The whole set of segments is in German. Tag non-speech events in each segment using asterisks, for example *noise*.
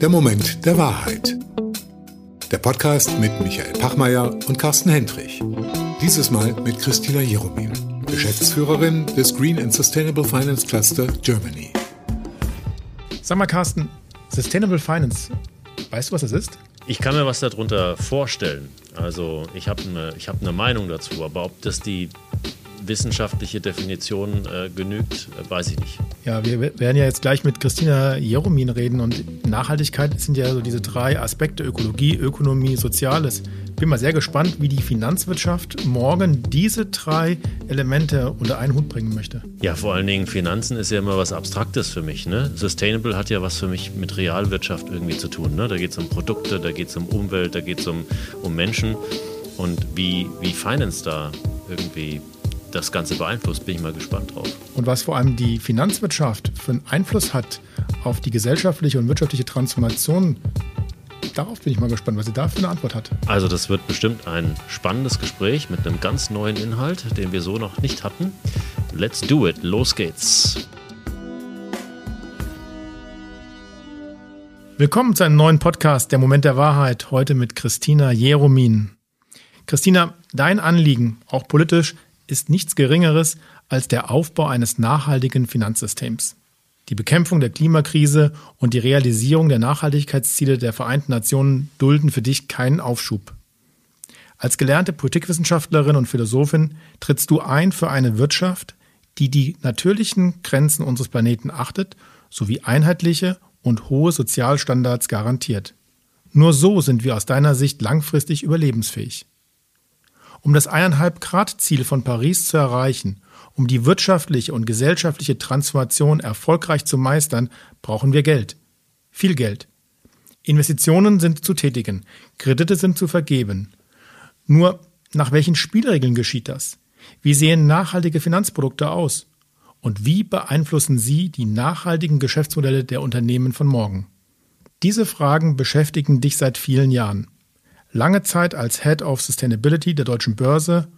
Der Moment der Wahrheit. Der Podcast mit Michael Pachmeier und Carsten Hendrich. Dieses Mal mit Christina Jeromin, Geschäftsführerin des Green and Sustainable Finance Cluster Germany. Sag mal, Carsten, Sustainable Finance, weißt du, was das ist? Ich kann mir was darunter vorstellen. Also ich habe eine hab ne Meinung dazu, aber ob das die wissenschaftliche Definition äh, genügt, äh, weiß ich nicht. Ja, wir werden ja jetzt gleich mit Christina Jeromin reden und Nachhaltigkeit sind ja so diese drei Aspekte, Ökologie, Ökonomie, Soziales. Bin mal sehr gespannt, wie die Finanzwirtschaft morgen diese drei Elemente unter einen Hut bringen möchte. Ja, vor allen Dingen Finanzen ist ja immer was Abstraktes für mich. Ne? Sustainable hat ja was für mich mit Realwirtschaft irgendwie zu tun. Ne? Da geht es um Produkte, da geht es um Umwelt, da geht es um, um Menschen. Und wie, wie Finance da irgendwie das Ganze beeinflusst, bin ich mal gespannt drauf. Und was vor allem die Finanzwirtschaft für einen Einfluss hat auf die gesellschaftliche und wirtschaftliche Transformation, darauf bin ich mal gespannt, was sie da für eine Antwort hat. Also das wird bestimmt ein spannendes Gespräch mit einem ganz neuen Inhalt, den wir so noch nicht hatten. Let's do it, los geht's. Willkommen zu einem neuen Podcast, der Moment der Wahrheit, heute mit Christina Jeromin. Christina, dein Anliegen, auch politisch, ist nichts Geringeres als der Aufbau eines nachhaltigen Finanzsystems. Die Bekämpfung der Klimakrise und die Realisierung der Nachhaltigkeitsziele der Vereinten Nationen dulden für dich keinen Aufschub. Als gelernte Politikwissenschaftlerin und Philosophin trittst du ein für eine Wirtschaft, die die natürlichen Grenzen unseres Planeten achtet, sowie einheitliche und hohe Sozialstandards garantiert. Nur so sind wir aus deiner Sicht langfristig überlebensfähig. Um das 1,5 Grad Ziel von Paris zu erreichen, um die wirtschaftliche und gesellschaftliche Transformation erfolgreich zu meistern, brauchen wir Geld. Viel Geld. Investitionen sind zu tätigen, Kredite sind zu vergeben. Nur nach welchen Spielregeln geschieht das? Wie sehen nachhaltige Finanzprodukte aus? Und wie beeinflussen sie die nachhaltigen Geschäftsmodelle der Unternehmen von morgen? Diese Fragen beschäftigen dich seit vielen Jahren lange Zeit als Head of Sustainability der Deutschen Börse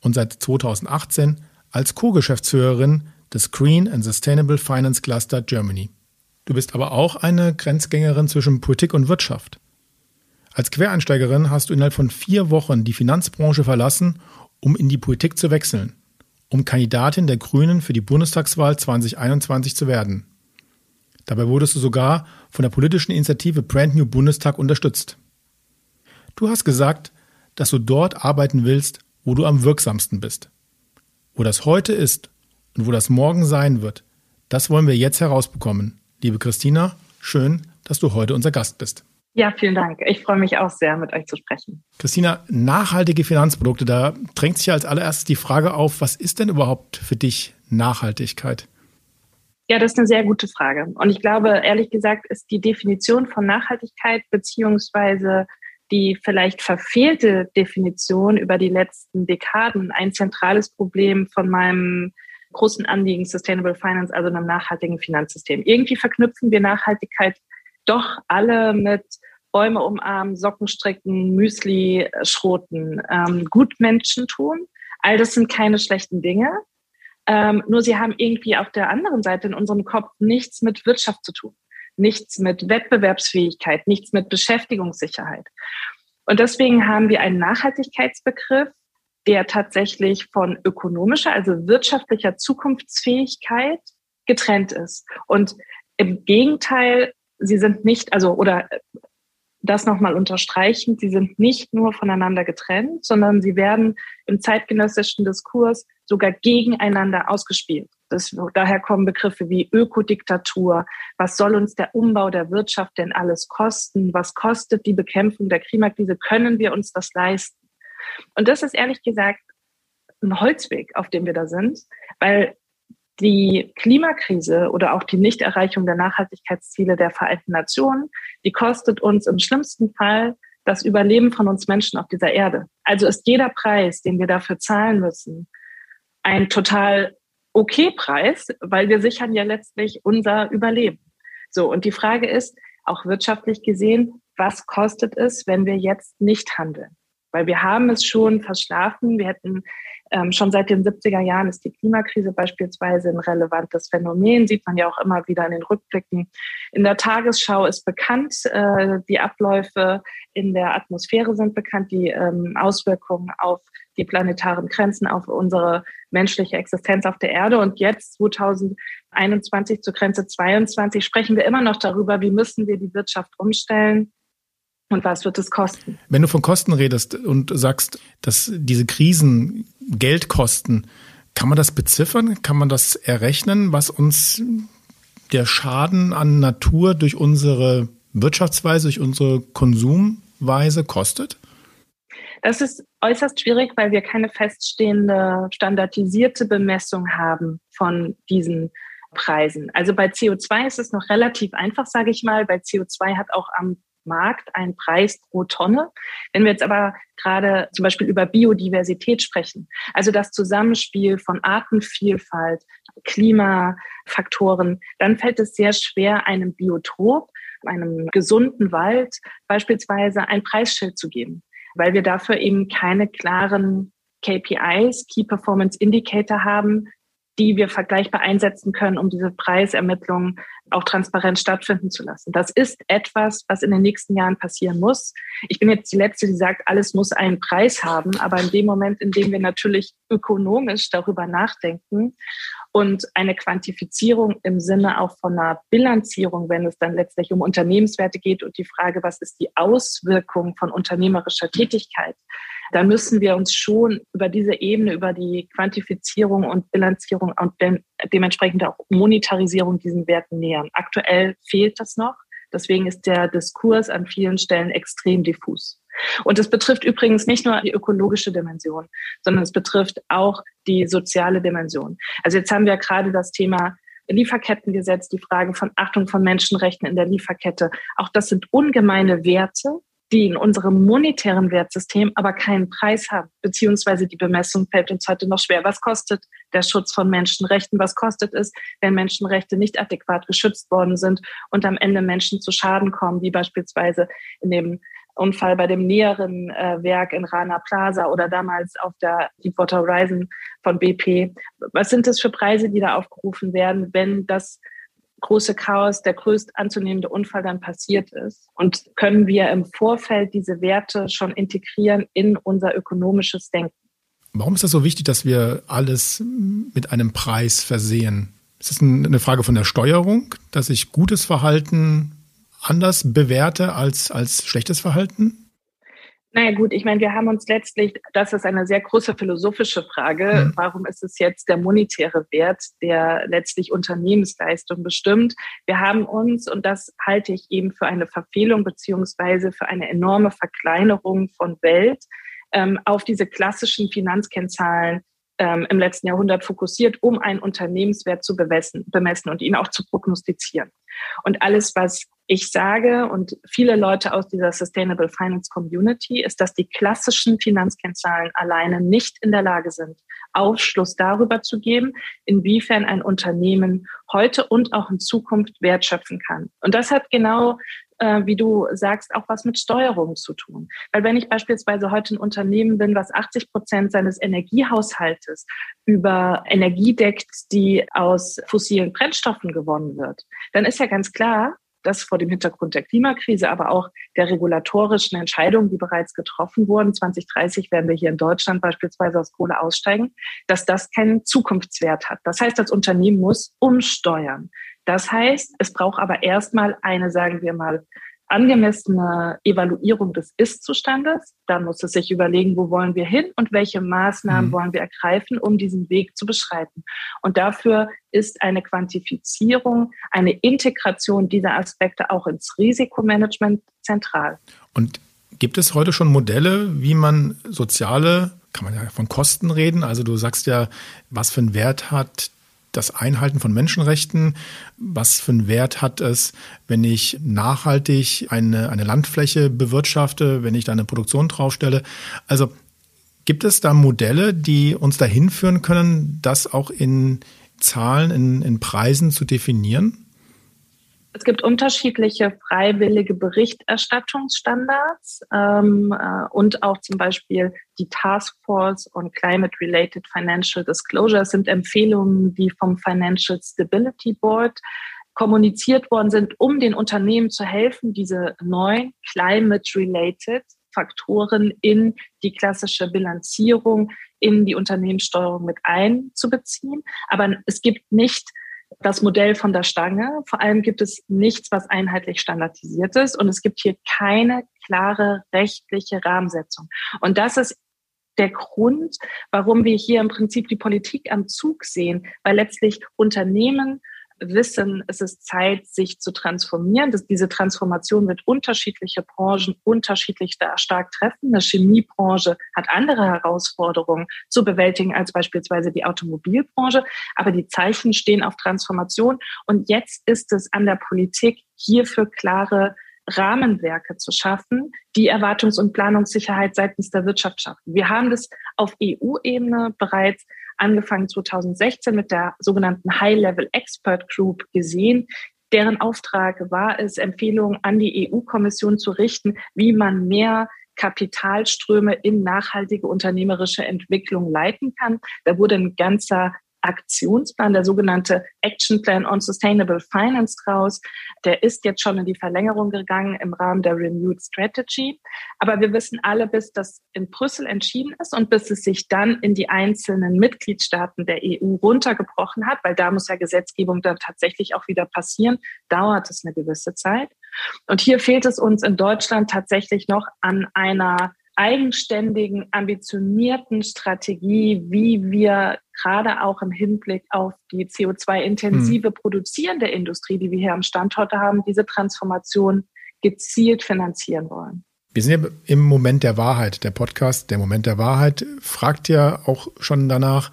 und seit 2018 als Co-Geschäftsführerin des Green and Sustainable Finance Cluster Germany. Du bist aber auch eine Grenzgängerin zwischen Politik und Wirtschaft. Als Quereinsteigerin hast du innerhalb von vier Wochen die Finanzbranche verlassen, um in die Politik zu wechseln, um Kandidatin der Grünen für die Bundestagswahl 2021 zu werden. Dabei wurdest du sogar von der politischen Initiative Brand New Bundestag unterstützt. Du hast gesagt, dass du dort arbeiten willst, wo du am wirksamsten bist. Wo das heute ist und wo das morgen sein wird, das wollen wir jetzt herausbekommen. Liebe Christina, schön, dass du heute unser Gast bist. Ja, vielen Dank. Ich freue mich auch sehr, mit euch zu sprechen. Christina, nachhaltige Finanzprodukte, da drängt sich als allererstes die Frage auf, was ist denn überhaupt für dich Nachhaltigkeit? Ja, das ist eine sehr gute Frage. Und ich glaube, ehrlich gesagt, ist die Definition von Nachhaltigkeit beziehungsweise die vielleicht verfehlte Definition über die letzten Dekaden ein zentrales Problem von meinem großen Anliegen Sustainable Finance, also einem nachhaltigen Finanzsystem. Irgendwie verknüpfen wir Nachhaltigkeit doch alle mit Bäume umarmen, Socken stricken, Müsli schroten, ähm, Gutmenschen tun. All das sind keine schlechten Dinge. Ähm, nur sie haben irgendwie auf der anderen Seite in unserem Kopf nichts mit Wirtschaft zu tun nichts mit Wettbewerbsfähigkeit, nichts mit Beschäftigungssicherheit. Und deswegen haben wir einen Nachhaltigkeitsbegriff, der tatsächlich von ökonomischer, also wirtschaftlicher Zukunftsfähigkeit getrennt ist. Und im Gegenteil, sie sind nicht, also oder das nochmal unterstreichen, sie sind nicht nur voneinander getrennt, sondern sie werden im zeitgenössischen Diskurs sogar gegeneinander ausgespielt. Das, daher kommen Begriffe wie Ökodiktatur. Was soll uns der Umbau der Wirtschaft denn alles kosten? Was kostet die Bekämpfung der Klimakrise? Können wir uns das leisten? Und das ist ehrlich gesagt ein Holzweg, auf dem wir da sind, weil die Klimakrise oder auch die Nichterreichung der Nachhaltigkeitsziele der Vereinten Nationen, die kostet uns im schlimmsten Fall das Überleben von uns Menschen auf dieser Erde. Also ist jeder Preis, den wir dafür zahlen müssen, ein total okay Preis, weil wir sichern ja letztlich unser Überleben. So, und die Frage ist, auch wirtschaftlich gesehen, was kostet es, wenn wir jetzt nicht handeln? Weil wir haben es schon verschlafen. Wir hätten Ähm, schon seit den 70er Jahren ist die Klimakrise beispielsweise ein relevantes Phänomen, sieht man ja auch immer wieder in den Rückblicken. In der Tagesschau ist bekannt, äh, die Abläufe in der Atmosphäre sind bekannt, die ähm, Auswirkungen auf die planetaren Grenzen, auf unsere menschliche Existenz auf der Erde. Und jetzt, 2021 zur Grenze 22, sprechen wir immer noch darüber, wie müssen wir die Wirtschaft umstellen, und was wird es kosten? Wenn du von Kosten redest und sagst, dass diese Krisen Geld kosten, kann man das beziffern? Kann man das errechnen, was uns der Schaden an Natur durch unsere Wirtschaftsweise, durch unsere Konsumweise kostet? Das ist äußerst schwierig, weil wir keine feststehende, standardisierte Bemessung haben von diesen Preisen. Also bei CO2 ist es noch relativ einfach, sage ich mal. Bei CO2 hat auch am Markt einen Preis pro Tonne. Wenn wir jetzt aber gerade zum Beispiel über Biodiversität sprechen, also das Zusammenspiel von Artenvielfalt, Klimafaktoren, dann fällt es sehr schwer, einem Biotop, einem gesunden Wald beispielsweise ein Preisschild zu geben, weil wir dafür eben keine klaren KPIs, Key Performance Indicator haben, die wir vergleichbar einsetzen können, um diese Preisermittlungen auch transparent stattfinden zu lassen. Das ist etwas, was in den nächsten Jahren passieren muss. Ich bin jetzt die Letzte, die sagt, alles muss einen Preis haben. Aber in dem Moment, in dem wir natürlich ökonomisch darüber nachdenken und eine Quantifizierung im Sinne auch von einer Bilanzierung, wenn es dann letztlich um Unternehmenswerte geht und die Frage, was ist die Auswirkung von unternehmerischer Tätigkeit, da müssen wir uns schon über diese Ebene, über die Quantifizierung und Bilanzierung und de dementsprechend auch Monetarisierung diesen Werten nähern. Aktuell fehlt das noch. Deswegen ist der Diskurs an vielen Stellen extrem diffus. Und es betrifft übrigens nicht nur die ökologische Dimension, sondern es betrifft auch die soziale Dimension. Also jetzt haben wir gerade das Thema Lieferkettengesetz, die Frage von Achtung von Menschenrechten in der Lieferkette. Auch das sind ungemeine Werte, die in unserem monetären Wertsystem aber keinen Preis haben, beziehungsweise die Bemessung fällt uns heute noch schwer. Was kostet der Schutz von Menschenrechten? Was kostet es, wenn Menschenrechte nicht adäquat geschützt worden sind und am Ende Menschen zu Schaden kommen, wie beispielsweise in dem Unfall bei dem näheren äh, Werk in Rana Plaza oder damals auf der Deepwater Horizon von BP. Was sind das für Preise, die da aufgerufen werden, wenn das große Chaos, der größt anzunehmende Unfall dann passiert ist? Und können wir im Vorfeld diese Werte schon integrieren in unser ökonomisches Denken? Warum ist das so wichtig, dass wir alles mit einem Preis versehen? Ist das eine Frage von der Steuerung, dass ich gutes Verhalten anders bewerte als, als schlechtes Verhalten? Naja gut, ich meine, wir haben uns letztlich, das ist eine sehr große philosophische Frage, mhm. warum ist es jetzt der monetäre Wert, der letztlich Unternehmensleistung bestimmt? Wir haben uns, und das halte ich eben für eine Verfehlung beziehungsweise für eine enorme Verkleinerung von Welt, ähm, auf diese klassischen Finanzkennzahlen ähm, im letzten Jahrhundert fokussiert, um einen Unternehmenswert zu bemessen, bemessen und ihn auch zu prognostizieren. Und alles, was ich sage und viele Leute aus dieser Sustainable Finance Community ist, dass die klassischen Finanzkennzahlen alleine nicht in der Lage sind, Aufschluss darüber zu geben, inwiefern ein Unternehmen heute und auch in Zukunft wertschöpfen kann. Und das hat genau äh, wie du sagst, auch was mit Steuerung zu tun. Weil wenn ich beispielsweise heute ein Unternehmen bin, was 80 Prozent seines Energiehaushaltes über Energie deckt, die aus fossilen Brennstoffen gewonnen wird, dann ist ja ganz klar, das vor dem Hintergrund der Klimakrise, aber auch der regulatorischen Entscheidungen, die bereits getroffen wurden. 2030 werden wir hier in Deutschland beispielsweise aus Kohle aussteigen, dass das keinen Zukunftswert hat. Das heißt, das Unternehmen muss umsteuern. Das heißt, es braucht aber erstmal eine, sagen wir mal, angemessene Evaluierung des Ist-Zustandes. Dann muss es sich überlegen, wo wollen wir hin und welche Maßnahmen mhm. wollen wir ergreifen, um diesen Weg zu beschreiten. Und dafür ist eine Quantifizierung, eine Integration dieser Aspekte auch ins Risikomanagement zentral. Und gibt es heute schon Modelle, wie man soziale kann man ja von Kosten reden. Also du sagst ja, was für einen Wert hat das Einhalten von Menschenrechten. Was für einen Wert hat es, wenn ich nachhaltig eine, eine Landfläche bewirtschafte, wenn ich da eine Produktion draufstelle? Also gibt es da Modelle, die uns dahin führen können, das auch in Zahlen, in, in Preisen zu definieren? Es gibt unterschiedliche freiwillige Berichterstattungsstandards ähm, äh, und auch zum Beispiel die Task Force on Climate-Related Financial Disclosure sind Empfehlungen, die vom Financial Stability Board kommuniziert worden sind, um den Unternehmen zu helfen, diese neuen Climate-Related Faktoren in die klassische Bilanzierung, in die Unternehmenssteuerung mit einzubeziehen. Aber es gibt nicht das Modell von der Stange. Vor allem gibt es nichts, was einheitlich standardisiert ist und es gibt hier keine klare rechtliche Rahmensetzung. Und das ist der Grund, warum wir hier im Prinzip die Politik am Zug sehen, weil letztlich Unternehmen wissen, es ist Zeit, sich zu transformieren. Das, diese Transformation wird unterschiedliche Branchen unterschiedlich stark treffen. Eine Chemiebranche hat andere Herausforderungen zu bewältigen als beispielsweise die Automobilbranche. Aber die Zeichen stehen auf Transformation. Und jetzt ist es an der Politik, hierfür klare Rahmenwerke zu schaffen, die Erwartungs- und Planungssicherheit seitens der Wirtschaft schaffen. Wir haben das auf EU-Ebene bereits angefangen 2016 mit der sogenannten High-Level Expert Group gesehen. Deren Auftrag war es, Empfehlungen an die EU-Kommission zu richten, wie man mehr Kapitalströme in nachhaltige unternehmerische Entwicklung leiten kann. Da wurde ein ganzer Aktionsplan, der sogenannte Action Plan on Sustainable Finance draus. Der ist jetzt schon in die Verlängerung gegangen im Rahmen der Renewed Strategy. Aber wir wissen alle, bis das in Brüssel entschieden ist und bis es sich dann in die einzelnen Mitgliedstaaten der EU runtergebrochen hat, weil da muss ja Gesetzgebung dann tatsächlich auch wieder passieren, dauert es eine gewisse Zeit. Und hier fehlt es uns in Deutschland tatsächlich noch an einer eigenständigen, ambitionierten Strategie, wie wir gerade auch im Hinblick auf die CO2-intensive hm. produzierende Industrie, die wir hier am Standort haben, diese Transformation gezielt finanzieren wollen. Wir sind ja im Moment der Wahrheit. Der Podcast, der Moment der Wahrheit, fragt ja auch schon danach,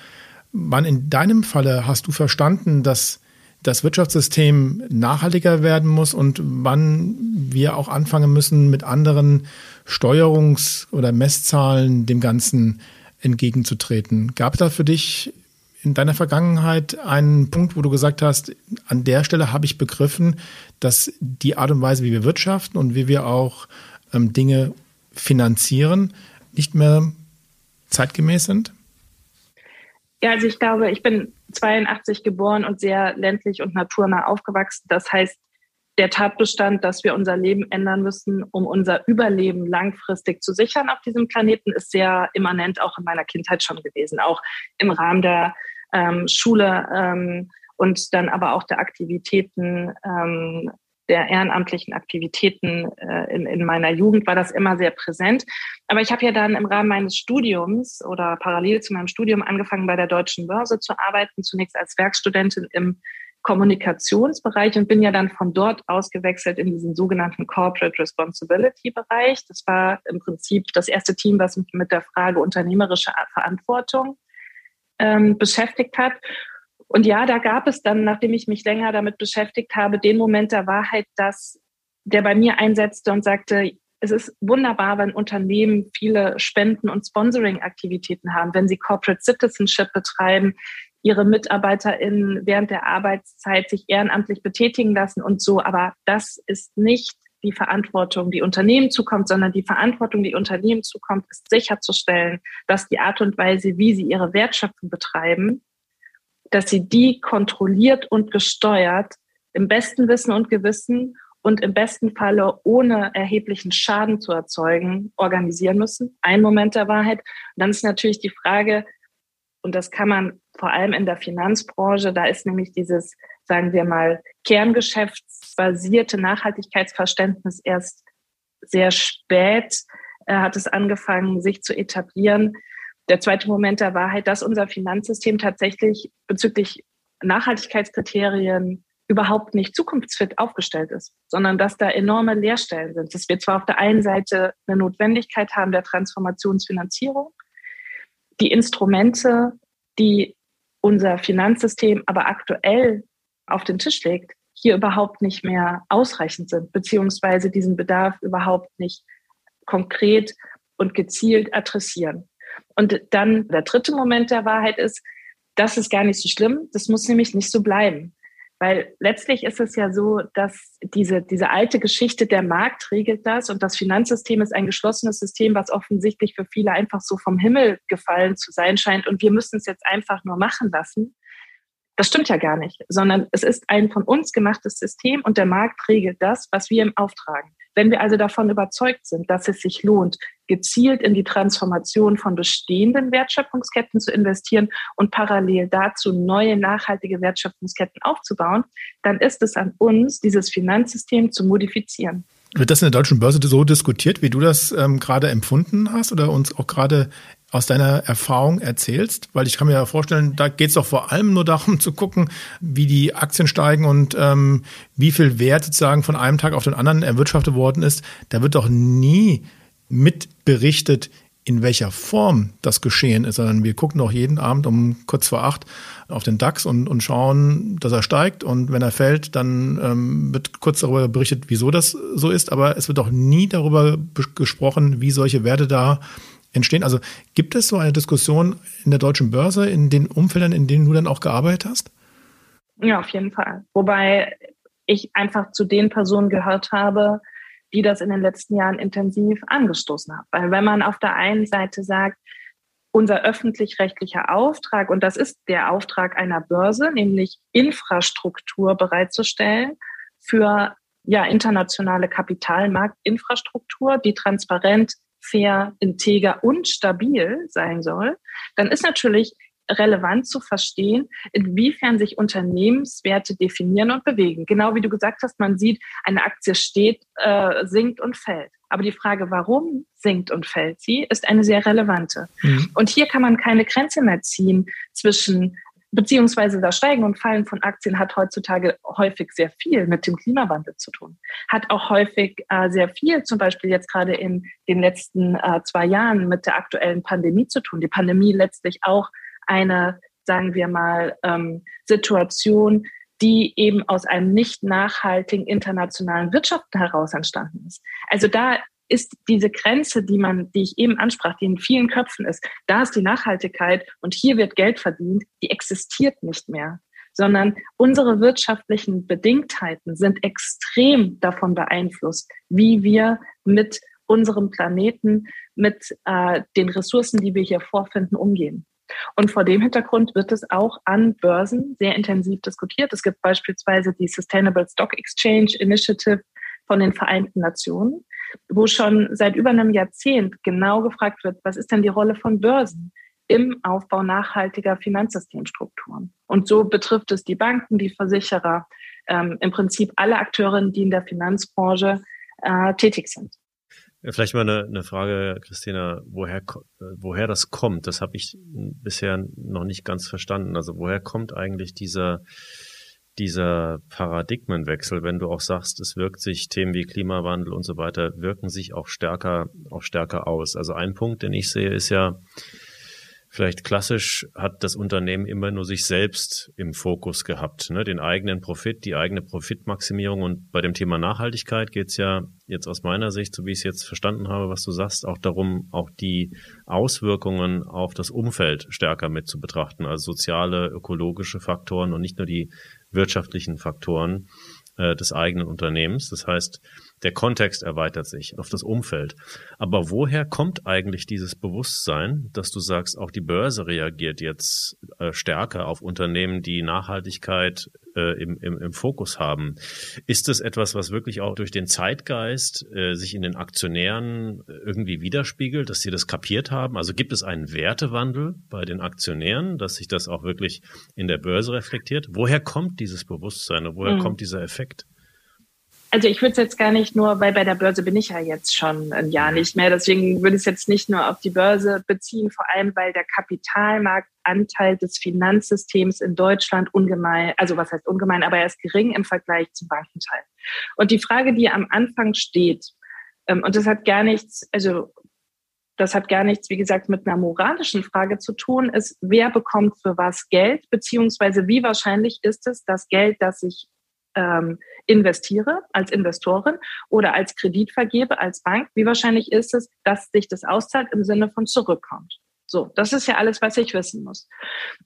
wann in deinem Falle hast du verstanden, dass das Wirtschaftssystem nachhaltiger werden muss und wann wir auch anfangen müssen, mit anderen Steuerungs- oder Messzahlen dem Ganzen entgegenzutreten. Gab es da für dich in deiner Vergangenheit einen Punkt, wo du gesagt hast, an der Stelle habe ich begriffen, dass die Art und Weise, wie wir wirtschaften und wie wir auch ähm, Dinge finanzieren, nicht mehr zeitgemäß sind? Ja, also ich glaube, ich bin 82 geboren und sehr ländlich und naturnah aufgewachsen. Das heißt, der Tatbestand, dass wir unser Leben ändern müssen, um unser Überleben langfristig zu sichern auf diesem Planeten, ist sehr immanent auch in meiner Kindheit schon gewesen, auch im Rahmen der ähm, Schule ähm, und dann aber auch der Aktivitäten ähm, der ehrenamtlichen Aktivitäten äh, in, in meiner Jugend war das immer sehr präsent. Aber ich habe ja dann im Rahmen meines Studiums oder parallel zu meinem Studium angefangen, bei der Deutschen Börse zu arbeiten, zunächst als Werkstudentin im Kommunikationsbereich und bin ja dann von dort ausgewechselt in diesen sogenannten Corporate Responsibility Bereich. Das war im Prinzip das erste Team, was mich mit der Frage unternehmerische Verantwortung ähm, beschäftigt hat. Und ja, da gab es dann, nachdem ich mich länger damit beschäftigt habe, den Moment der Wahrheit, dass der bei mir einsetzte und sagte, es ist wunderbar, wenn Unternehmen viele Spenden- und Sponsoring-Aktivitäten haben, wenn sie Corporate Citizenship betreiben, ihre MitarbeiterInnen während der Arbeitszeit sich ehrenamtlich betätigen lassen und so. Aber das ist nicht die Verantwortung, die Unternehmen zukommt, sondern die Verantwortung, die Unternehmen zukommt, ist sicherzustellen, dass die Art und Weise, wie sie ihre Wertschöpfung betreiben, dass sie die kontrolliert und gesteuert im besten Wissen und Gewissen und im besten Falle ohne erheblichen Schaden zu erzeugen, organisieren müssen. Ein Moment der Wahrheit. Und dann ist natürlich die Frage, und das kann man vor allem in der Finanzbranche, da ist nämlich dieses, sagen wir mal, kerngeschäftsbasierte Nachhaltigkeitsverständnis erst sehr spät äh, hat es angefangen, sich zu etablieren der zweite Moment der Wahrheit, dass unser Finanzsystem tatsächlich bezüglich Nachhaltigkeitskriterien überhaupt nicht zukunftsfit aufgestellt ist, sondern dass da enorme Leerstellen sind. Dass wir zwar auf der einen Seite eine Notwendigkeit haben der Transformationsfinanzierung, die Instrumente, die unser Finanzsystem aber aktuell auf den Tisch legt, hier überhaupt nicht mehr ausreichend sind, beziehungsweise diesen Bedarf überhaupt nicht konkret und gezielt adressieren. Und dann der dritte Moment der Wahrheit ist, das ist gar nicht so schlimm. Das muss nämlich nicht so bleiben. Weil letztlich ist es ja so, dass diese, diese alte Geschichte, der Markt regelt das und das Finanzsystem ist ein geschlossenes System, was offensichtlich für viele einfach so vom Himmel gefallen zu sein scheint und wir müssen es jetzt einfach nur machen lassen. Das stimmt ja gar nicht, sondern es ist ein von uns gemachtes System und der Markt regelt das, was wir ihm auftragen. Wenn wir also davon überzeugt sind, dass es sich lohnt, gezielt in die Transformation von bestehenden Wertschöpfungsketten zu investieren und parallel dazu neue nachhaltige Wertschöpfungsketten aufzubauen, dann ist es an uns, dieses Finanzsystem zu modifizieren. Wird das in der deutschen Börse so diskutiert, wie du das ähm, gerade empfunden hast oder uns auch gerade aus deiner Erfahrung erzählst? Weil ich kann mir ja vorstellen, da geht es doch vor allem nur darum zu gucken, wie die Aktien steigen und ähm, wie viel Wert sozusagen von einem Tag auf den anderen erwirtschaftet worden ist. Da wird doch nie mitberichtet, in welcher Form das geschehen ist, sondern wir gucken doch jeden Abend um kurz vor acht auf den DAX und, und schauen, dass er steigt und wenn er fällt, dann ähm, wird kurz darüber berichtet, wieso das so ist, aber es wird doch nie darüber gesprochen, wie solche Werte da entstehen. Also gibt es so eine Diskussion in der deutschen Börse, in den Umfeldern, in denen du dann auch gearbeitet hast? Ja, auf jeden Fall. Wobei ich einfach zu den Personen gehört habe, die das in den letzten Jahren intensiv angestoßen haben. Weil wenn man auf der einen Seite sagt, unser öffentlich-rechtlicher Auftrag, und das ist der Auftrag einer Börse, nämlich Infrastruktur bereitzustellen für ja, internationale Kapitalmarktinfrastruktur, die transparent fair, integer und stabil sein soll, dann ist natürlich relevant zu verstehen, inwiefern sich Unternehmenswerte definieren und bewegen. Genau wie du gesagt hast, man sieht, eine Aktie steht, äh, sinkt und fällt. Aber die Frage, warum sinkt und fällt sie, ist eine sehr relevante. Mhm. Und hier kann man keine Grenze mehr ziehen zwischen beziehungsweise das Steigen und Fallen von Aktien hat heutzutage häufig sehr viel mit dem Klimawandel zu tun. Hat auch häufig äh, sehr viel, zum Beispiel jetzt gerade in den letzten äh, zwei Jahren mit der aktuellen Pandemie zu tun. Die Pandemie letztlich auch eine, sagen wir mal, ähm, Situation, die eben aus einem nicht nachhaltigen internationalen Wirtschaften heraus entstanden ist. Also da ist diese Grenze, die man, die ich eben ansprach, die in vielen Köpfen ist, da ist die Nachhaltigkeit und hier wird Geld verdient, die existiert nicht mehr, sondern unsere wirtschaftlichen Bedingtheiten sind extrem davon beeinflusst, wie wir mit unserem Planeten, mit äh, den Ressourcen, die wir hier vorfinden, umgehen. Und vor dem Hintergrund wird es auch an Börsen sehr intensiv diskutiert. Es gibt beispielsweise die Sustainable Stock Exchange Initiative von den Vereinten Nationen, wo schon seit über einem Jahrzehnt genau gefragt wird, was ist denn die Rolle von Börsen im Aufbau nachhaltiger Finanzsystemstrukturen? Und so betrifft es die Banken, die Versicherer, ähm, im Prinzip alle Akteure, die in der Finanzbranche äh, tätig sind. Vielleicht mal eine, eine Frage, Christina, woher, woher das kommt, das habe ich bisher noch nicht ganz verstanden. Also woher kommt eigentlich dieser dieser Paradigmenwechsel, wenn du auch sagst, es wirkt sich Themen wie Klimawandel und so weiter, wirken sich auch stärker, auch stärker aus. Also ein Punkt, den ich sehe, ist ja, vielleicht klassisch hat das Unternehmen immer nur sich selbst im Fokus gehabt, ne? den eigenen Profit, die eigene Profitmaximierung. Und bei dem Thema Nachhaltigkeit geht es ja jetzt aus meiner Sicht, so wie ich es jetzt verstanden habe, was du sagst, auch darum, auch die Auswirkungen auf das Umfeld stärker mit zu betrachten, also soziale, ökologische Faktoren und nicht nur die wirtschaftlichen Faktoren äh, des eigenen Unternehmens. Das heißt, der Kontext erweitert sich auf das Umfeld. Aber woher kommt eigentlich dieses Bewusstsein, dass du sagst, auch die Börse reagiert jetzt äh, stärker auf Unternehmen, die Nachhaltigkeit äh, im, im, im Fokus haben? Ist das etwas, was wirklich auch durch den Zeitgeist äh, sich in den Aktionären irgendwie widerspiegelt, dass sie das kapiert haben? Also gibt es einen Wertewandel bei den Aktionären, dass sich das auch wirklich in der Börse reflektiert? Woher kommt dieses Bewusstsein und woher mhm. kommt dieser Effekt? Also ich würde es jetzt gar nicht nur, weil bei der Börse bin ich ja jetzt schon ein Jahr nicht mehr. Deswegen würde ich es jetzt nicht nur auf die Börse beziehen, vor allem weil der Kapitalmarktanteil des Finanzsystems in Deutschland ungemein, also was heißt ungemein, aber er ist gering im Vergleich zum Bankenteil. Und die Frage, die am Anfang steht, ähm, und das hat gar nichts, also das hat gar nichts, wie gesagt, mit einer moralischen Frage zu tun, ist, wer bekommt für was Geld, beziehungsweise wie wahrscheinlich ist es, dass Geld, das ich ähm, investiere als Investorin oder als Kreditvergeber, als Bank, wie wahrscheinlich ist es, dass sich das auszahlt im Sinne von zurückkommt? So, das ist ja alles, was ich wissen muss.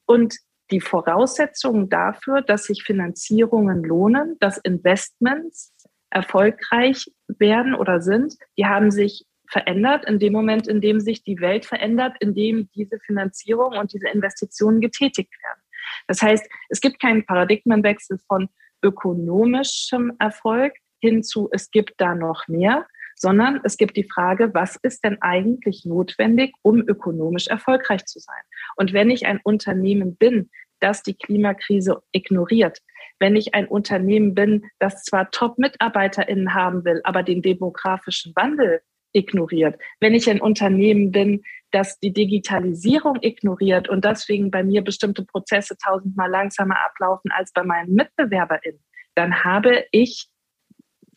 Und die Voraussetzungen dafür, dass sich Finanzierungen lohnen, dass Investments erfolgreich werden oder sind, die haben sich verändert in dem Moment, in dem sich die Welt verändert, in dem diese Finanzierung und diese Investitionen getätigt werden. Das heißt, es gibt keinen Paradigmenwechsel von ökonomischem Erfolg hin zu, es gibt da noch mehr, sondern es gibt die Frage, was ist denn eigentlich notwendig, um ökonomisch erfolgreich zu sein? Und wenn ich ein Unternehmen bin, das die Klimakrise ignoriert, wenn ich ein Unternehmen bin, das zwar Top-MitarbeiterInnen haben will, aber den demografischen Wandel ignoriert, wenn ich ein Unternehmen bin, das die Digitalisierung ignoriert und deswegen bei mir bestimmte Prozesse tausendmal langsamer ablaufen als bei meinen MitbewerberInnen, dann habe ich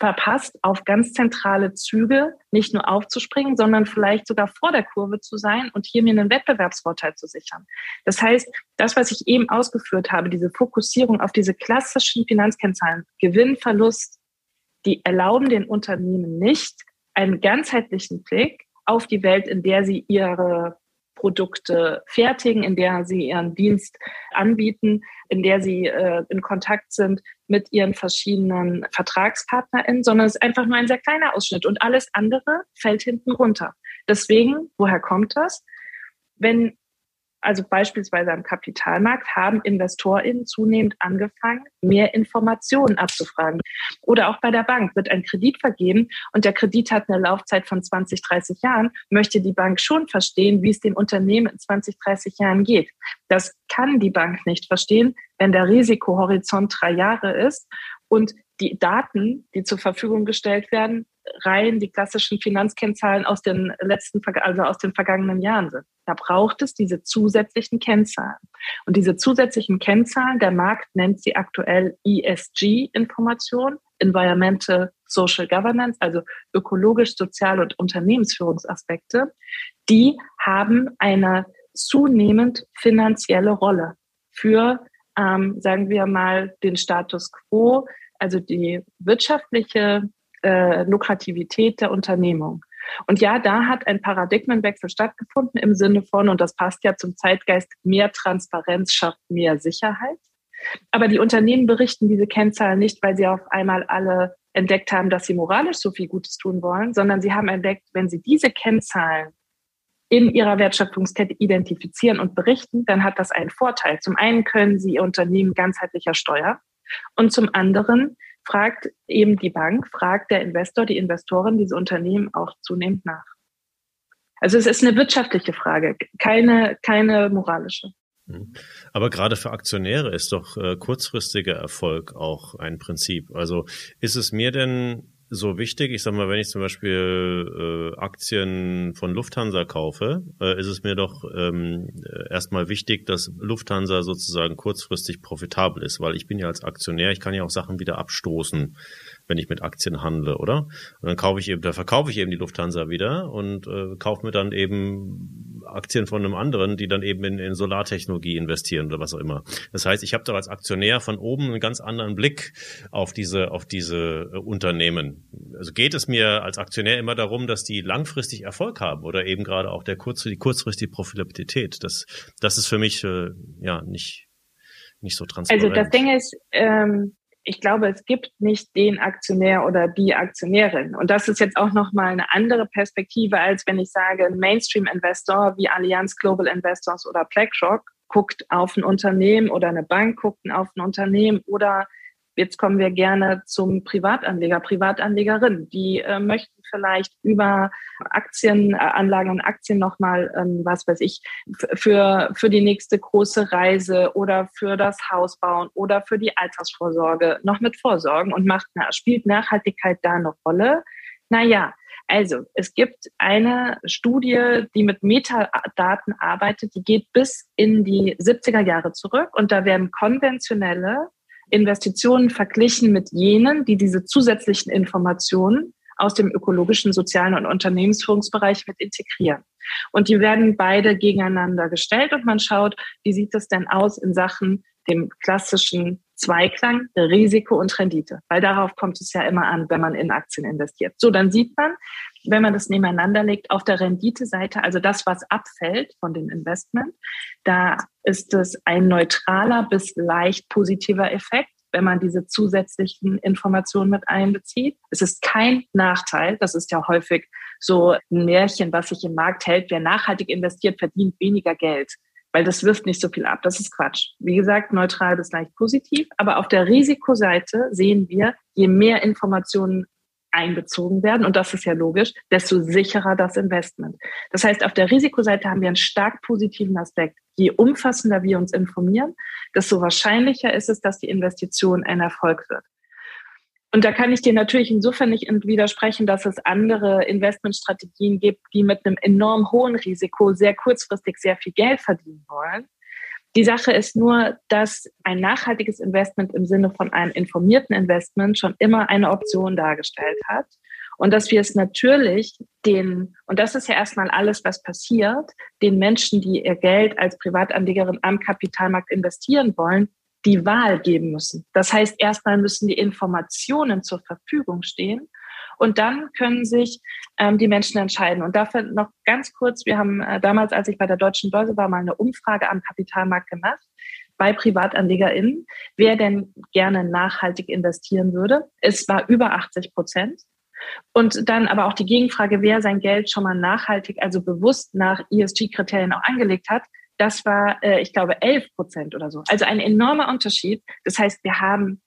verpasst, auf ganz zentrale Züge nicht nur aufzuspringen, sondern vielleicht sogar vor der Kurve zu sein und hier mir einen Wettbewerbsvorteil zu sichern. Das heißt, das, was ich eben ausgeführt habe, diese Fokussierung auf diese klassischen Finanzkennzahlen, Gewinn, Verlust, die erlauben den Unternehmen nicht einen ganzheitlichen Blick auf die Welt, in der sie ihre Produkte fertigen, in der sie ihren Dienst anbieten, in der sie äh, in Kontakt sind mit ihren verschiedenen VertragspartnerInnen, sondern es ist einfach nur ein sehr kleiner Ausschnitt und alles andere fällt hinten runter. Deswegen, woher kommt das? Wenn also beispielsweise am Kapitalmarkt, haben InvestorInnen zunehmend angefangen, mehr Informationen abzufragen. Oder auch bei der Bank wird ein Kredit vergeben und der Kredit hat eine Laufzeit von 20, 30 Jahren, möchte die Bank schon verstehen, wie es dem Unternehmen in 20, 30 Jahren geht. Das kann die Bank nicht verstehen, wenn der Risikohorizont drei Jahre ist und die Daten, die zur Verfügung gestellt werden, rein die klassischen Finanzkennzahlen aus den letzten, also aus den vergangenen Jahren sind. Da braucht es diese zusätzlichen Kennzahlen. Und diese zusätzlichen Kennzahlen, der Markt nennt sie aktuell ESG-Information, Environmental Social Governance, also ökologisch, sozial und Unternehmensführungsaspekte, die haben eine zunehmend finanzielle Rolle für, ähm, sagen wir mal, den Status quo, also die wirtschaftliche äh, Lukrativität der Unternehmung. Und ja, da hat ein Paradigmenwechsel stattgefunden im Sinne von, und das passt ja zum Zeitgeist, mehr Transparenz schafft mehr Sicherheit. Aber die Unternehmen berichten diese Kennzahlen nicht, weil sie auf einmal alle entdeckt haben, dass sie moralisch so viel Gutes tun wollen, sondern sie haben entdeckt, wenn sie diese Kennzahlen in ihrer Wertschöpfungskette identifizieren und berichten, dann hat das einen Vorteil. Zum einen können sie ihr Unternehmen ganzheitlicher steuern und zum anderen fragt eben die Bank, fragt der Investor, die Investorin diese Unternehmen auch zunehmend nach. Also es ist eine wirtschaftliche Frage, keine, keine moralische. Mhm. Aber gerade für Aktionäre ist doch äh, kurzfristiger Erfolg auch ein Prinzip. Also ist es mir denn so wichtig. Ich sag mal, wenn ich zum Beispiel äh, Aktien von Lufthansa kaufe, äh, ist es mir doch ähm, erstmal wichtig, dass Lufthansa sozusagen kurzfristig profitabel ist, weil ich bin ja als Aktionär, ich kann ja auch Sachen wieder abstoßen wenn ich mit Aktien handle, oder? Und dann kaufe ich eben, da verkaufe ich eben die Lufthansa wieder und äh, kaufe mir dann eben Aktien von einem anderen, die dann eben in, in Solartechnologie investieren oder was auch immer. Das heißt, ich habe doch als Aktionär von oben einen ganz anderen Blick auf diese, auf diese äh, Unternehmen. Also geht es mir als Aktionär immer darum, dass die langfristig Erfolg haben oder eben gerade auch der kurz, die kurzfristige Profitabilität. Das, das ist für mich äh, ja nicht nicht so transparent. Also das Ding ist, ähm, ich glaube, es gibt nicht den Aktionär oder die Aktionärin. Und das ist jetzt auch nochmal eine andere Perspektive, als wenn ich sage, ein Mainstream-Investor wie Allianz Global Investors oder BlackRock guckt auf ein Unternehmen oder eine Bank guckt auf ein Unternehmen oder Jetzt kommen wir gerne zum Privatanleger, Privatanlegerin. Die äh, möchten vielleicht über Aktienanlagen und Aktien nochmal, ähm, was weiß ich, für, für die nächste große Reise oder für das Haus bauen oder für die Altersvorsorge noch mit vorsorgen und macht, na, spielt Nachhaltigkeit da eine Rolle? Naja, also, es gibt eine Studie, die mit Metadaten arbeitet, die geht bis in die 70er Jahre zurück und da werden konventionelle Investitionen verglichen mit jenen, die diese zusätzlichen Informationen aus dem ökologischen, sozialen und Unternehmensführungsbereich mit integrieren. Und die werden beide gegeneinander gestellt und man schaut, wie sieht es denn aus in Sachen dem klassischen Zweiklang Risiko und Rendite, weil darauf kommt es ja immer an, wenn man in Aktien investiert. So, dann sieht man, wenn man das nebeneinander legt, auf der Renditeseite, also das, was abfällt von dem Investment, da ist es ein neutraler bis leicht positiver Effekt wenn man diese zusätzlichen Informationen mit einbezieht. Es ist kein Nachteil. Das ist ja häufig so ein Märchen, was sich im Markt hält. Wer nachhaltig investiert, verdient weniger Geld weil das wirft nicht so viel ab. Das ist Quatsch. Wie gesagt, neutral bis leicht positiv. Aber auf der Risikoseite sehen wir, je mehr Informationen einbezogen werden, und das ist ja logisch, desto sicherer das Investment. Das heißt, auf der Risikoseite haben wir einen stark positiven Aspekt. Je umfassender wir uns informieren, desto wahrscheinlicher ist es, dass die Investition ein Erfolg wird. Und da kann ich dir natürlich insofern nicht widersprechen, dass es andere Investmentstrategien gibt, die mit einem enorm hohen Risiko sehr kurzfristig sehr viel Geld verdienen wollen. Die Sache ist nur, dass ein nachhaltiges Investment im Sinne von einem informierten Investment schon immer eine Option dargestellt hat. Und dass wir es natürlich den, und das ist ja erstmal alles, was passiert, den Menschen, die ihr Geld als Privatanlegerin am Kapitalmarkt investieren wollen, die Wahl geben müssen. Das heißt, erstmal müssen die Informationen zur Verfügung stehen und dann können sich ähm, die Menschen entscheiden. Und dafür noch ganz kurz, wir haben äh, damals, als ich bei der Deutschen Börse war, mal eine Umfrage am Kapitalmarkt gemacht bei PrivatanlegerInnen, wer denn gerne nachhaltig investieren würde. Es war über 80 Prozent. Und dann aber auch die Gegenfrage, wer sein Geld schon mal nachhaltig, also bewusst nach ESG-Kriterien auch angelegt hat, das war, äh, ich glaube, 11 Prozent oder so. Also ein enormer Unterschied. Das heißt, wir haben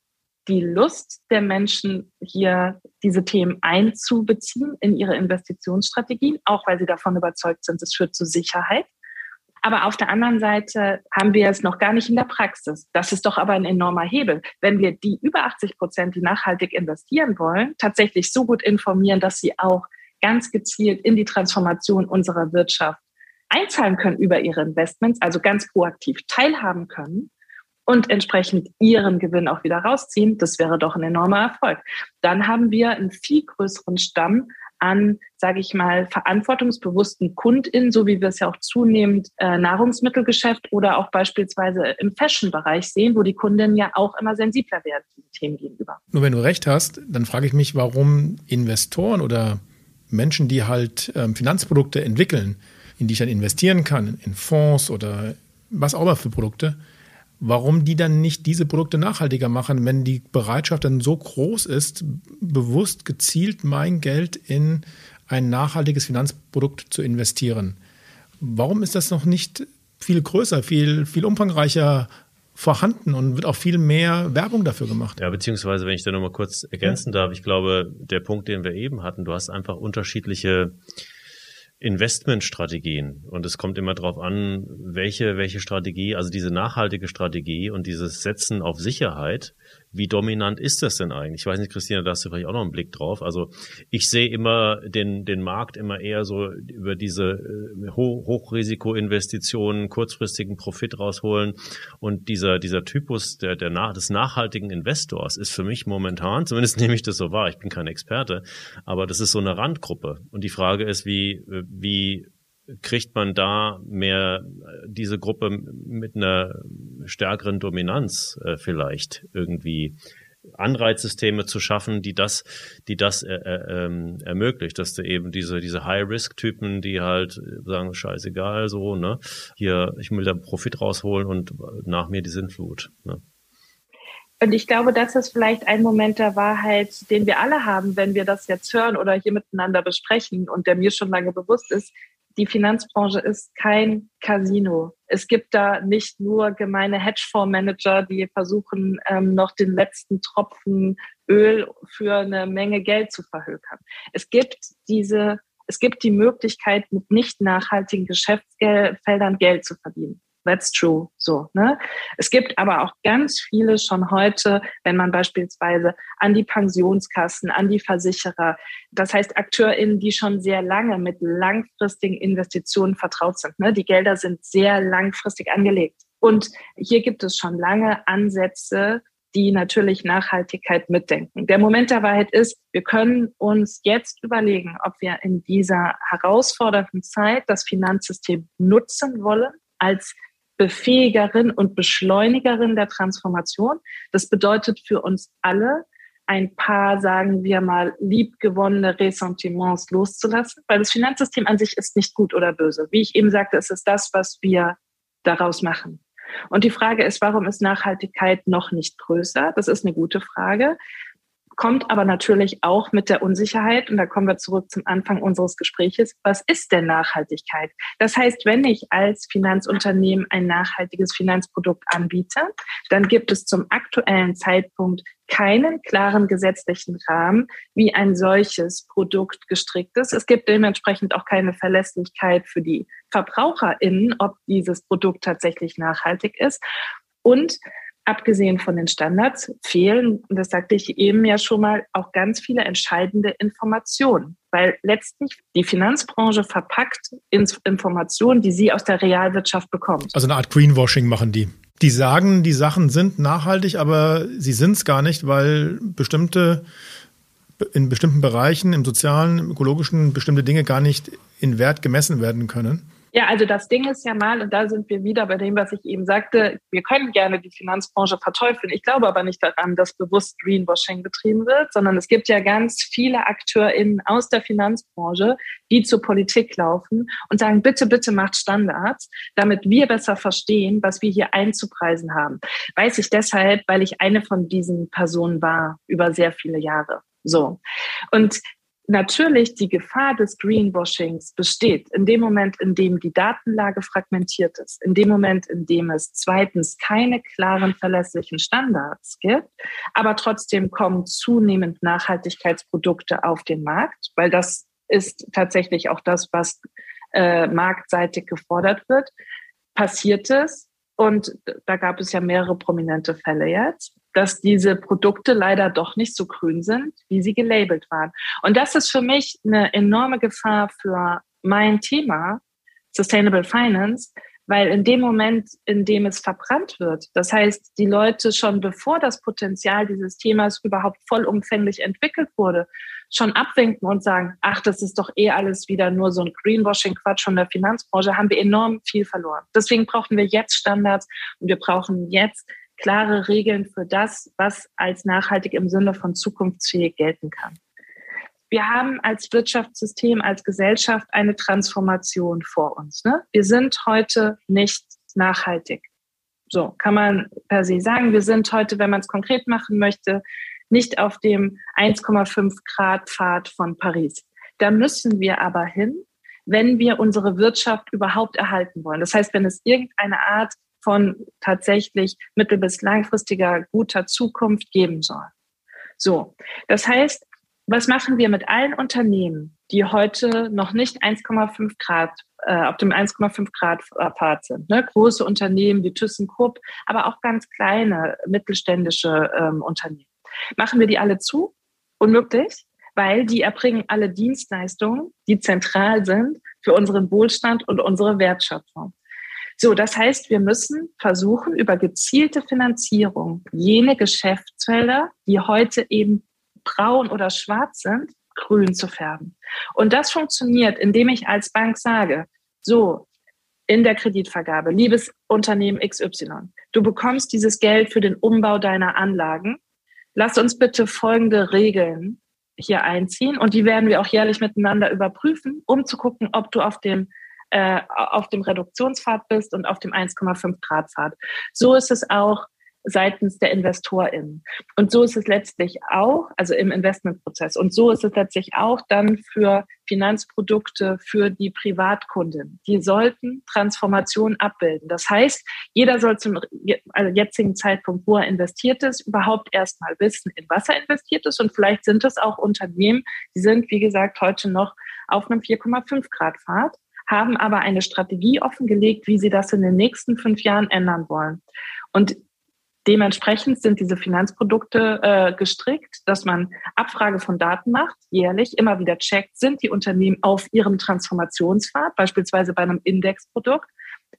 die Lust der Menschen, hier diese Themen einzubeziehen in ihre Investitionsstrategien, auch weil sie davon überzeugt sind, es führt zu Sicherheit. Aber auf der anderen Seite haben wir es noch gar nicht in der Praxis. Das ist doch aber ein enormer Hebel. Wenn wir die über 80 Prozent, die nachhaltig investieren wollen, tatsächlich so gut informieren, dass sie auch ganz gezielt in die Transformation unserer Wirtschaft einzahlen können über ihre Investments, also ganz proaktiv teilhaben können und entsprechend ihren Gewinn auch wieder rausziehen, das wäre doch ein enormer Erfolg. Dann haben wir einen viel größeren Stamm an, sage ich mal, verantwortungsbewussten KundInnen, so wie wir es ja auch zunehmend äh, Nahrungsmittelgeschäft oder auch beispielsweise im Fashion-Bereich sehen, wo die Kundinnen ja auch immer sensibler werden diesen Themen gegenüber. Nur wenn du recht hast, dann frage ich mich, warum Investoren oder Menschen, die halt ähm, Finanzprodukte entwickeln, in die ich dann investieren kann, in Fonds oder was auch immer für Produkte, warum die dann nicht diese Produkte nachhaltiger machen, wenn die Bereitschaft dann so groß ist, bewusst gezielt mein Geld in ein nachhaltiges Finanzprodukt zu investieren. Warum ist das noch nicht viel größer, viel, viel umfangreicher vorhanden und wird auch viel mehr Werbung dafür gemacht. Ja, beziehungsweise, wenn ich da nochmal kurz ergänzen darf, ich glaube, der Punkt, den wir eben hatten, du hast einfach unterschiedliche Investmentstrategien. Und es kommt immer darauf an, welche, welche Strategie, also diese nachhaltige Strategie und dieses Setzen auf Sicherheit, wie dominant ist das denn eigentlich? Ich weiß nicht, Christina, da hast du vielleicht auch noch einen Blick drauf. Also ich sehe immer den, den Markt immer eher so über diese äh, Ho Hochrisikoinvestitionen, kurzfristigen Profit rausholen. Und dieser, dieser Typus der, der, des nachhaltigen Investors ist für mich momentan, *laughs* zumindest nehme ich das so wahr, ich bin kein Experte, aber das ist so eine Randgruppe. Und die Frage ist, wie, wie kriegt man da mehr äh, diese Gruppe mit einer stärkeren Dominanz äh, vielleicht irgendwie Anreizsysteme zu schaffen, die das, die das äh, äh, ähm, ermöglicht, dass du eben diese diese High-Risk-Typen, die halt sagen scheißegal so, ne, hier ich will da Profit rausholen und nach mir die Sintflut. Ne? Und ich glaube, das ist vielleicht ein Moment der Wahrheit, den wir alle haben, wenn wir das jetzt hören oder hier miteinander besprechen und der mir schon lange bewusst ist die Finanzbranche ist kein Casino. Es gibt da nicht nur gemeine Hedgefondsmanager, die versuchen, ähm, noch den letzten Tropfen Öl für eine Menge Geld zu verhökern. Es gibt diese, es gibt die Möglichkeit, mit nicht nachhaltigen Geschäftsfeldern Geld zu verdienen. That's true. So, ne? Es gibt aber auch ganz viele schon heute, wenn man beispielsweise an die Pensionskassen, an die Versicherer, das heißt AkteurInnen, die schon sehr lange mit langfristigen Investitionen vertraut sind. Ne? Die Gelder sind sehr langfristig angelegt. Und hier gibt es schon lange Ansätze, die natürlich Nachhaltigkeit mitdenken. Der Moment der Wahrheit ist, wir können uns jetzt überlegen, ob wir in dieser herausfordernden Zeit das Finanzsystem nutzen wollen als Befähigerin und Beschleunigerin der Transformation. Das bedeutet für uns alle, ein paar, sagen wir mal, liebgewonnene Ressentiments loszulassen, weil das Finanzsystem an sich ist nicht gut oder böse. Wie ich eben sagte, es ist das, was wir daraus machen. Und die Frage ist, warum ist Nachhaltigkeit noch nicht größer? Das ist eine gute Frage kommt aber natürlich auch mit der Unsicherheit. Und da kommen wir zurück zum Anfang unseres Gespräches. Was ist denn Nachhaltigkeit? Das heißt, wenn ich als Finanzunternehmen ein nachhaltiges Finanzprodukt anbiete, dann gibt es zum aktuellen Zeitpunkt keinen klaren gesetzlichen Rahmen, wie ein solches Produkt gestrickt ist. Es gibt dementsprechend auch keine Verlässlichkeit für die VerbraucherInnen, ob dieses Produkt tatsächlich nachhaltig ist. Und abgesehen von den Standards fehlen, und das sagte ich eben ja schon mal, auch ganz viele entscheidende Informationen, weil letztlich die Finanzbranche verpackt Informationen, die sie aus der Realwirtschaft bekommt. Also eine Art Greenwashing machen die. Die sagen, die Sachen sind nachhaltig, aber sie sind es gar nicht, weil bestimmte in bestimmten Bereichen, im sozialen, im ökologischen, bestimmte Dinge gar nicht in Wert gemessen werden können. Ja, also das Ding ist ja mal, und da sind wir wieder bei dem, was ich eben sagte, wir können gerne die Finanzbranche verteufeln. Ich glaube aber nicht daran, dass bewusst Greenwashing betrieben wird, sondern es gibt ja ganz viele AkteurInnen aus der Finanzbranche, die zur Politik laufen und sagen, bitte, bitte macht Standards, damit wir besser verstehen, was wir hier einzupreisen haben. Weiß ich deshalb, weil ich eine von diesen Personen war über sehr viele Jahre. So. Und natürlich die Gefahr des Greenwashings besteht in dem Moment, in dem die Datenlage fragmentiert ist, in dem Moment, in dem es zweitens keine klaren, verlässlichen Standards gibt, aber trotzdem kommen zunehmend Nachhaltigkeitsprodukte auf den Markt, weil das ist tatsächlich auch das, was äh, marktseitig gefordert wird, passiert es. Und da gab es ja mehrere prominente Fälle jetzt dass diese Produkte leider doch nicht so grün sind, wie sie gelabelt waren. Und das ist für mich eine enorme Gefahr für mein Thema Sustainable Finance, weil in dem Moment, in dem es verbrannt wird, das heißt, die Leute schon bevor das Potenzial dieses Themas überhaupt vollumfänglich entwickelt wurde, schon abwinken und sagen, ach, das ist doch eh alles wieder nur so ein Greenwashing-Quatsch von der Finanzbranche, haben wir enorm viel verloren. Deswegen brauchen wir jetzt Standards und wir brauchen jetzt klare Regeln für das, was als nachhaltig im Sinne von zukunftsfähig gelten kann. Wir haben als Wirtschaftssystem, als Gesellschaft eine Transformation vor uns. Ne? Wir sind heute nicht nachhaltig. So kann man per se sagen. Wir sind heute, wenn man es konkret machen möchte, nicht auf dem 1,5 Grad Pfad von Paris. Da müssen wir aber hin, wenn wir unsere Wirtschaft überhaupt erhalten wollen. Das heißt, wenn es irgendeine Art von tatsächlich mittel- bis langfristiger guter Zukunft geben soll. So, das heißt, was machen wir mit allen Unternehmen, die heute noch nicht 1,5 Grad äh, auf dem 1,5 Grad Pfad sind? Ne? Große Unternehmen wie ThyssenKrupp, aber auch ganz kleine mittelständische ähm, Unternehmen. Machen wir die alle zu? Unmöglich, weil die erbringen alle Dienstleistungen, die zentral sind für unseren Wohlstand und unsere Wertschöpfung. So, das heißt, wir müssen versuchen, über gezielte Finanzierung jene Geschäftsfelder, die heute eben braun oder schwarz sind, grün zu färben. Und das funktioniert, indem ich als Bank sage, so, in der Kreditvergabe, liebes Unternehmen XY, du bekommst dieses Geld für den Umbau deiner Anlagen. Lass uns bitte folgende Regeln hier einziehen und die werden wir auch jährlich miteinander überprüfen, um zu gucken, ob du auf dem äh, auf dem Reduktionspfad bist und auf dem 1,5 Grad Pfad. So ist es auch seitens der InvestorInnen. Und so ist es letztlich auch, also im Investmentprozess. Und so ist es letztlich auch dann für Finanzprodukte für die Privatkunden. Die sollten Transformation abbilden. Das heißt, jeder soll zum also jetzigen Zeitpunkt, wo er investiert ist, überhaupt erstmal wissen, in was er investiert ist. Und vielleicht sind es auch Unternehmen, die sind, wie gesagt, heute noch auf einem 4,5 Grad Pfad haben aber eine Strategie offengelegt, wie sie das in den nächsten fünf Jahren ändern wollen. Und dementsprechend sind diese Finanzprodukte äh, gestrickt, dass man Abfrage von Daten macht, jährlich immer wieder checkt, sind die Unternehmen auf ihrem Transformationspfad, beispielsweise bei einem Indexprodukt,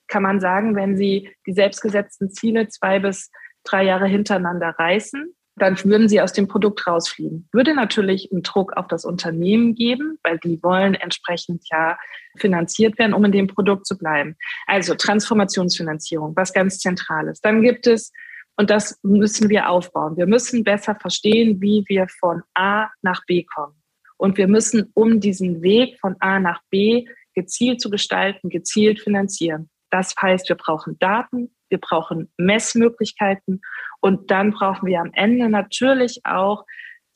kann man sagen, wenn sie die selbstgesetzten Ziele zwei bis drei Jahre hintereinander reißen, dann würden sie aus dem Produkt rausfliegen. Würde natürlich einen Druck auf das Unternehmen geben, weil die wollen entsprechend ja finanziert werden, um in dem Produkt zu bleiben. Also Transformationsfinanzierung, was ganz zentral ist. Dann gibt es, und das müssen wir aufbauen, wir müssen besser verstehen, wie wir von A nach B kommen. Und wir müssen, um diesen Weg von A nach B gezielt zu gestalten, gezielt finanzieren. Das heißt, wir brauchen Daten, wir brauchen Messmöglichkeiten und dann brauchen wir am Ende natürlich auch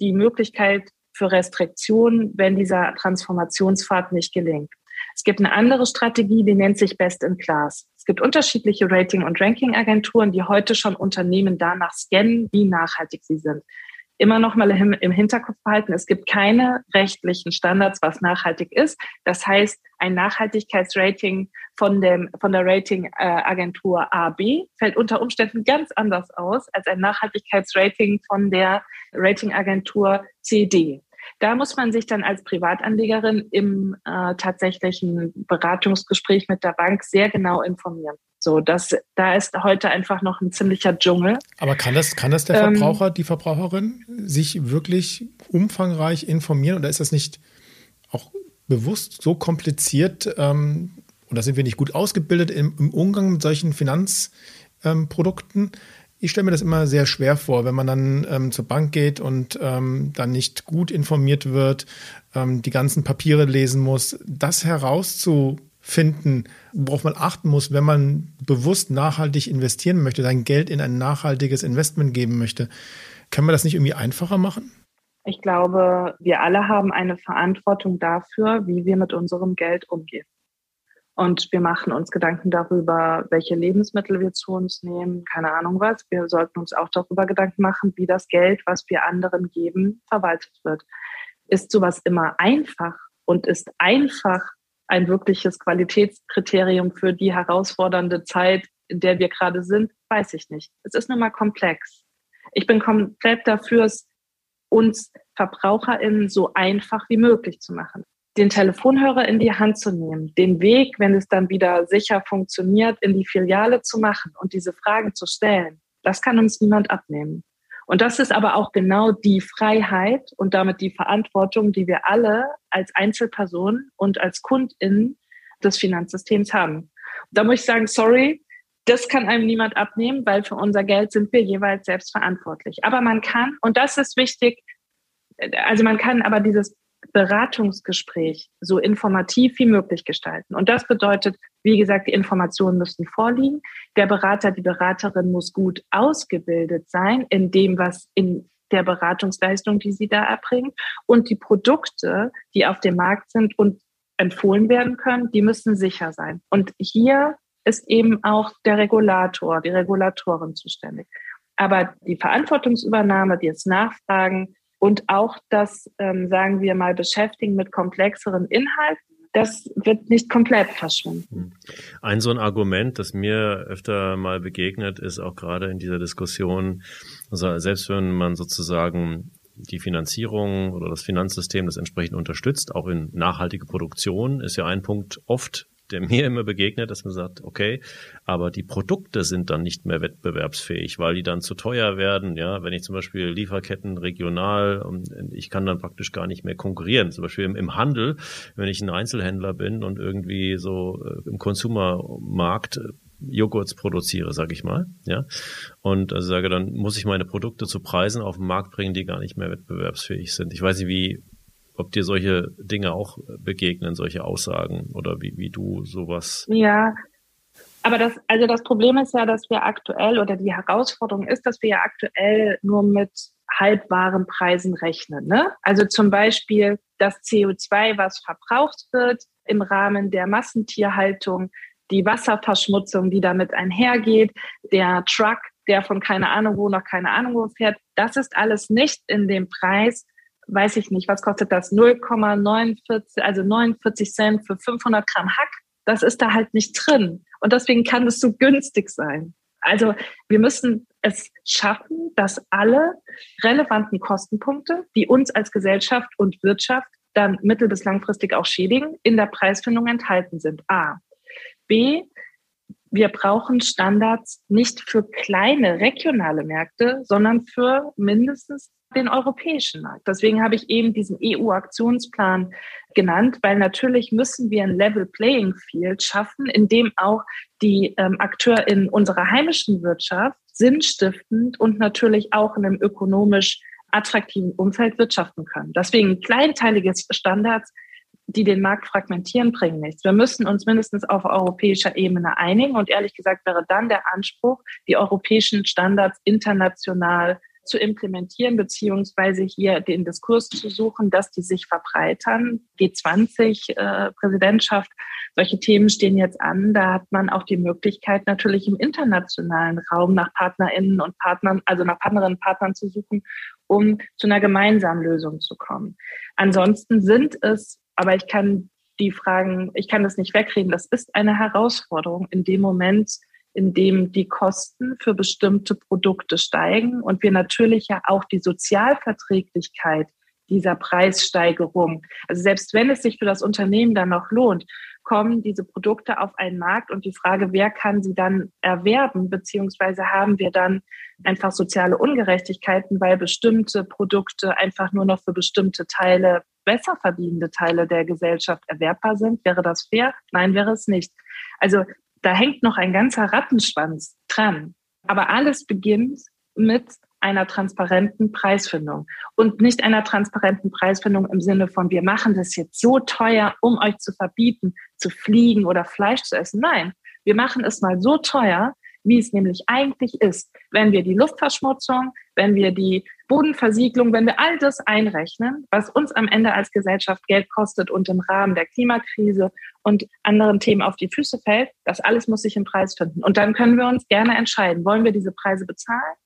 die Möglichkeit für Restriktionen, wenn dieser Transformationspfad nicht gelingt. Es gibt eine andere Strategie, die nennt sich Best in Class. Es gibt unterschiedliche Rating- und Ranking-Agenturen, die heute schon Unternehmen danach scannen, wie nachhaltig sie sind immer noch mal im, im Hinterkopf behalten, es gibt keine rechtlichen Standards, was nachhaltig ist. Das heißt, ein Nachhaltigkeitsrating von, dem, von der Ratingagentur AB fällt unter Umständen ganz anders aus als ein Nachhaltigkeitsrating von der Ratingagentur CD. Da muss man sich dann als Privatanlegerin im äh, tatsächlichen Beratungsgespräch mit der Bank sehr genau informieren. So, das, da ist heute einfach noch ein ziemlicher Dschungel. Aber kann das, kann das der ähm, Verbraucher, ähm, die Verbraucherin sich wirklich umfangreich informieren oder ist das nicht auch bewusst so kompliziert ähm, oder sind wir nicht gut ausgebildet im, im Umgang mit solchen Finanzprodukten? Ähm, ich stelle mir das immer sehr schwer vor, wenn man dann ähm, zur Bank geht und ähm, dann nicht gut informiert wird, ähm, die ganzen Papiere lesen muss, das herauszufinden, worauf man achten muss, wenn man bewusst nachhaltig investieren möchte, sein Geld in ein nachhaltiges Investment geben möchte. Kann man das nicht irgendwie einfacher machen? Ich glaube, wir alle haben eine Verantwortung dafür, wie wir mit unserem Geld umgehen. Und wir machen uns Gedanken darüber, welche Lebensmittel wir zu uns nehmen, keine Ahnung was. Wir sollten uns auch darüber Gedanken machen, wie das Geld, was wir anderen geben, verwaltet wird. Ist sowas immer einfach und ist einfach ein wirkliches Qualitätskriterium für die herausfordernde Zeit, in der wir gerade sind, weiß ich nicht. Es ist nun mal komplex. Ich bin komplett dafür, es uns VerbraucherInnen so einfach wie möglich zu machen den Telefonhörer in die Hand zu nehmen, den Weg, wenn es dann wieder sicher funktioniert, in die Filiale zu machen und diese Fragen zu stellen, das kann uns niemand abnehmen. Und das ist aber auch genau die Freiheit und damit die Verantwortung, die wir alle als Einzelpersonen und als KundInnen des Finanzsystems haben. Da muss ich sagen, sorry, das kann einem niemand abnehmen, weil für unser Geld sind wir jeweils selbst verantwortlich. Aber man kann, und das ist wichtig, also man kann aber dieses Beratungsgespräch so informativ wie möglich gestalten. Und das bedeutet, wie gesagt, die Informationen müssen vorliegen. Der Berater, die Beraterin muss gut ausgebildet sein in dem, was in der Beratungsleistung, die sie da erbringt. Und die Produkte, die auf dem Markt sind und empfohlen werden können, die müssen sicher sein. Und hier ist eben auch der Regulator, die Regulatorin zuständig. Aber die Verantwortungsübernahme, die jetzt Nachfragen, und auch das, ähm, sagen wir mal, Beschäftigen mit komplexeren Inhalten, das wird nicht komplett verschwinden. Hm. Ein so ein Argument, das mir öfter mal begegnet, ist auch gerade in dieser Diskussion, also selbst wenn man sozusagen die Finanzierung oder das Finanzsystem das entsprechend unterstützt, auch in nachhaltige Produktion, ist ja ein Punkt oft der mir immer begegnet, dass man sagt, okay, aber die Produkte sind dann nicht mehr wettbewerbsfähig, weil die dann zu teuer werden. Ja, wenn ich zum Beispiel Lieferketten regional und ich kann dann praktisch gar nicht mehr konkurrieren. Zum Beispiel im, im Handel, wenn ich ein Einzelhändler bin und irgendwie so äh, im Konsumermarkt äh, Joghurts produziere, sage ich mal, ja, und also sage, dann muss ich meine Produkte zu Preisen auf den Markt bringen, die gar nicht mehr wettbewerbsfähig sind. Ich weiß nicht, wie ob dir solche Dinge auch begegnen, solche Aussagen oder wie, wie du sowas. Ja, aber das, also das Problem ist ja, dass wir aktuell oder die Herausforderung ist, dass wir ja aktuell nur mit halbwahren Preisen rechnen. Ne? Also zum Beispiel das CO2, was verbraucht wird im Rahmen der Massentierhaltung, die Wasserverschmutzung, die damit einhergeht, der Truck, der von keine Ahnung wo nach keine Ahnung wo fährt, das ist alles nicht in dem Preis, weiß ich nicht, was kostet das? 0,49, also 49 Cent für 500 Gramm Hack. Das ist da halt nicht drin. Und deswegen kann es so günstig sein. Also wir müssen es schaffen, dass alle relevanten Kostenpunkte, die uns als Gesellschaft und Wirtschaft dann mittel- bis langfristig auch schädigen, in der Preisfindung enthalten sind. A. B wir brauchen Standards nicht für kleine regionale Märkte, sondern für mindestens den europäischen Markt. Deswegen habe ich eben diesen EU-Aktionsplan genannt, weil natürlich müssen wir ein Level Playing Field schaffen, in dem auch die ähm, Akteure in unserer heimischen Wirtschaft sinnstiftend und natürlich auch in einem ökonomisch attraktiven Umfeld wirtschaften können. Deswegen kleinteilige Standards die den Markt fragmentieren, bringen nichts. Wir müssen uns mindestens auf europäischer Ebene einigen. Und ehrlich gesagt wäre dann der Anspruch, die europäischen Standards international zu implementieren, beziehungsweise hier den Diskurs zu suchen, dass die sich verbreitern. G20-Präsidentschaft, äh, solche Themen stehen jetzt an. Da hat man auch die Möglichkeit, natürlich im internationalen Raum nach PartnerInnen und Partnern, also nach Partnerinnen und Partnern zu suchen, um zu einer gemeinsamen Lösung zu kommen. Ansonsten sind es aber ich kann die Fragen, ich kann das nicht wegreden. Das ist eine Herausforderung in dem Moment, in dem die Kosten für bestimmte Produkte steigen und wir natürlich ja auch die Sozialverträglichkeit dieser Preissteigerung, also selbst wenn es sich für das Unternehmen dann noch lohnt, kommen diese Produkte auf einen Markt und die Frage, wer kann sie dann erwerben, beziehungsweise haben wir dann einfach soziale Ungerechtigkeiten, weil bestimmte Produkte einfach nur noch für bestimmte Teile besser verdienende Teile der Gesellschaft erwerbbar sind. Wäre das fair? Nein, wäre es nicht. Also da hängt noch ein ganzer Rattenschwanz dran. Aber alles beginnt mit einer transparenten Preisfindung und nicht einer transparenten Preisfindung im Sinne von, wir machen das jetzt so teuer, um euch zu verbieten, zu fliegen oder Fleisch zu essen. Nein, wir machen es mal so teuer, wie es nämlich eigentlich ist. Wenn wir die Luftverschmutzung, wenn wir die Bodenversiegelung, wenn wir all das einrechnen, was uns am Ende als Gesellschaft Geld kostet und im Rahmen der Klimakrise und anderen Themen auf die Füße fällt, das alles muss sich im Preis finden. Und dann können wir uns gerne entscheiden, wollen wir diese Preise bezahlen?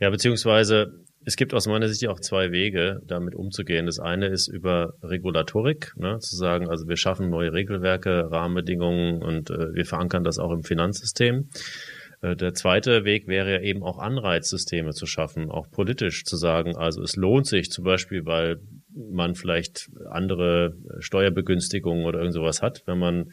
Ja, beziehungsweise es gibt aus meiner Sicht auch zwei Wege, damit umzugehen. Das eine ist über Regulatorik, ne, zu sagen, also wir schaffen neue Regelwerke, Rahmenbedingungen und äh, wir verankern das auch im Finanzsystem. Äh, der zweite Weg wäre ja eben auch Anreizsysteme zu schaffen, auch politisch zu sagen, also es lohnt sich zum Beispiel, weil man vielleicht andere Steuerbegünstigungen oder irgend sowas hat, wenn man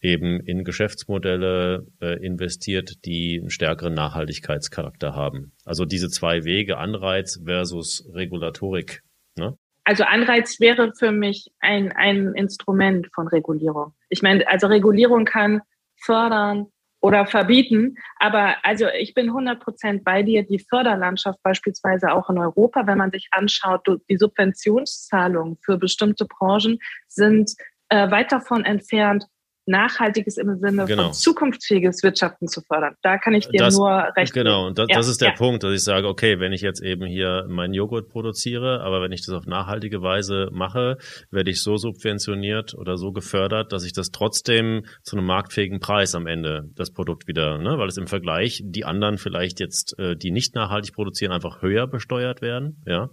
eben in Geschäftsmodelle äh, investiert, die einen stärkeren Nachhaltigkeitscharakter haben. Also diese zwei Wege, Anreiz versus Regulatorik. Ne? Also Anreiz wäre für mich ein, ein Instrument von Regulierung. Ich meine, also Regulierung kann fördern, oder verbieten. Aber also ich bin 100 Prozent bei dir. Die Förderlandschaft beispielsweise auch in Europa, wenn man sich anschaut, die Subventionszahlungen für bestimmte Branchen sind äh, weit davon entfernt, Nachhaltiges im Sinne genau. von zukunftsfähiges Wirtschaften zu fördern. Da kann ich dir das, nur recht Genau, und das, ja, das ist der ja. Punkt, dass ich sage, okay, wenn ich jetzt eben hier meinen Joghurt produziere, aber wenn ich das auf nachhaltige Weise mache, werde ich so subventioniert oder so gefördert, dass ich das trotzdem zu einem marktfähigen Preis am Ende das Produkt wieder, ne, weil es im Vergleich die anderen vielleicht jetzt, äh, die nicht nachhaltig produzieren, einfach höher besteuert werden, ja.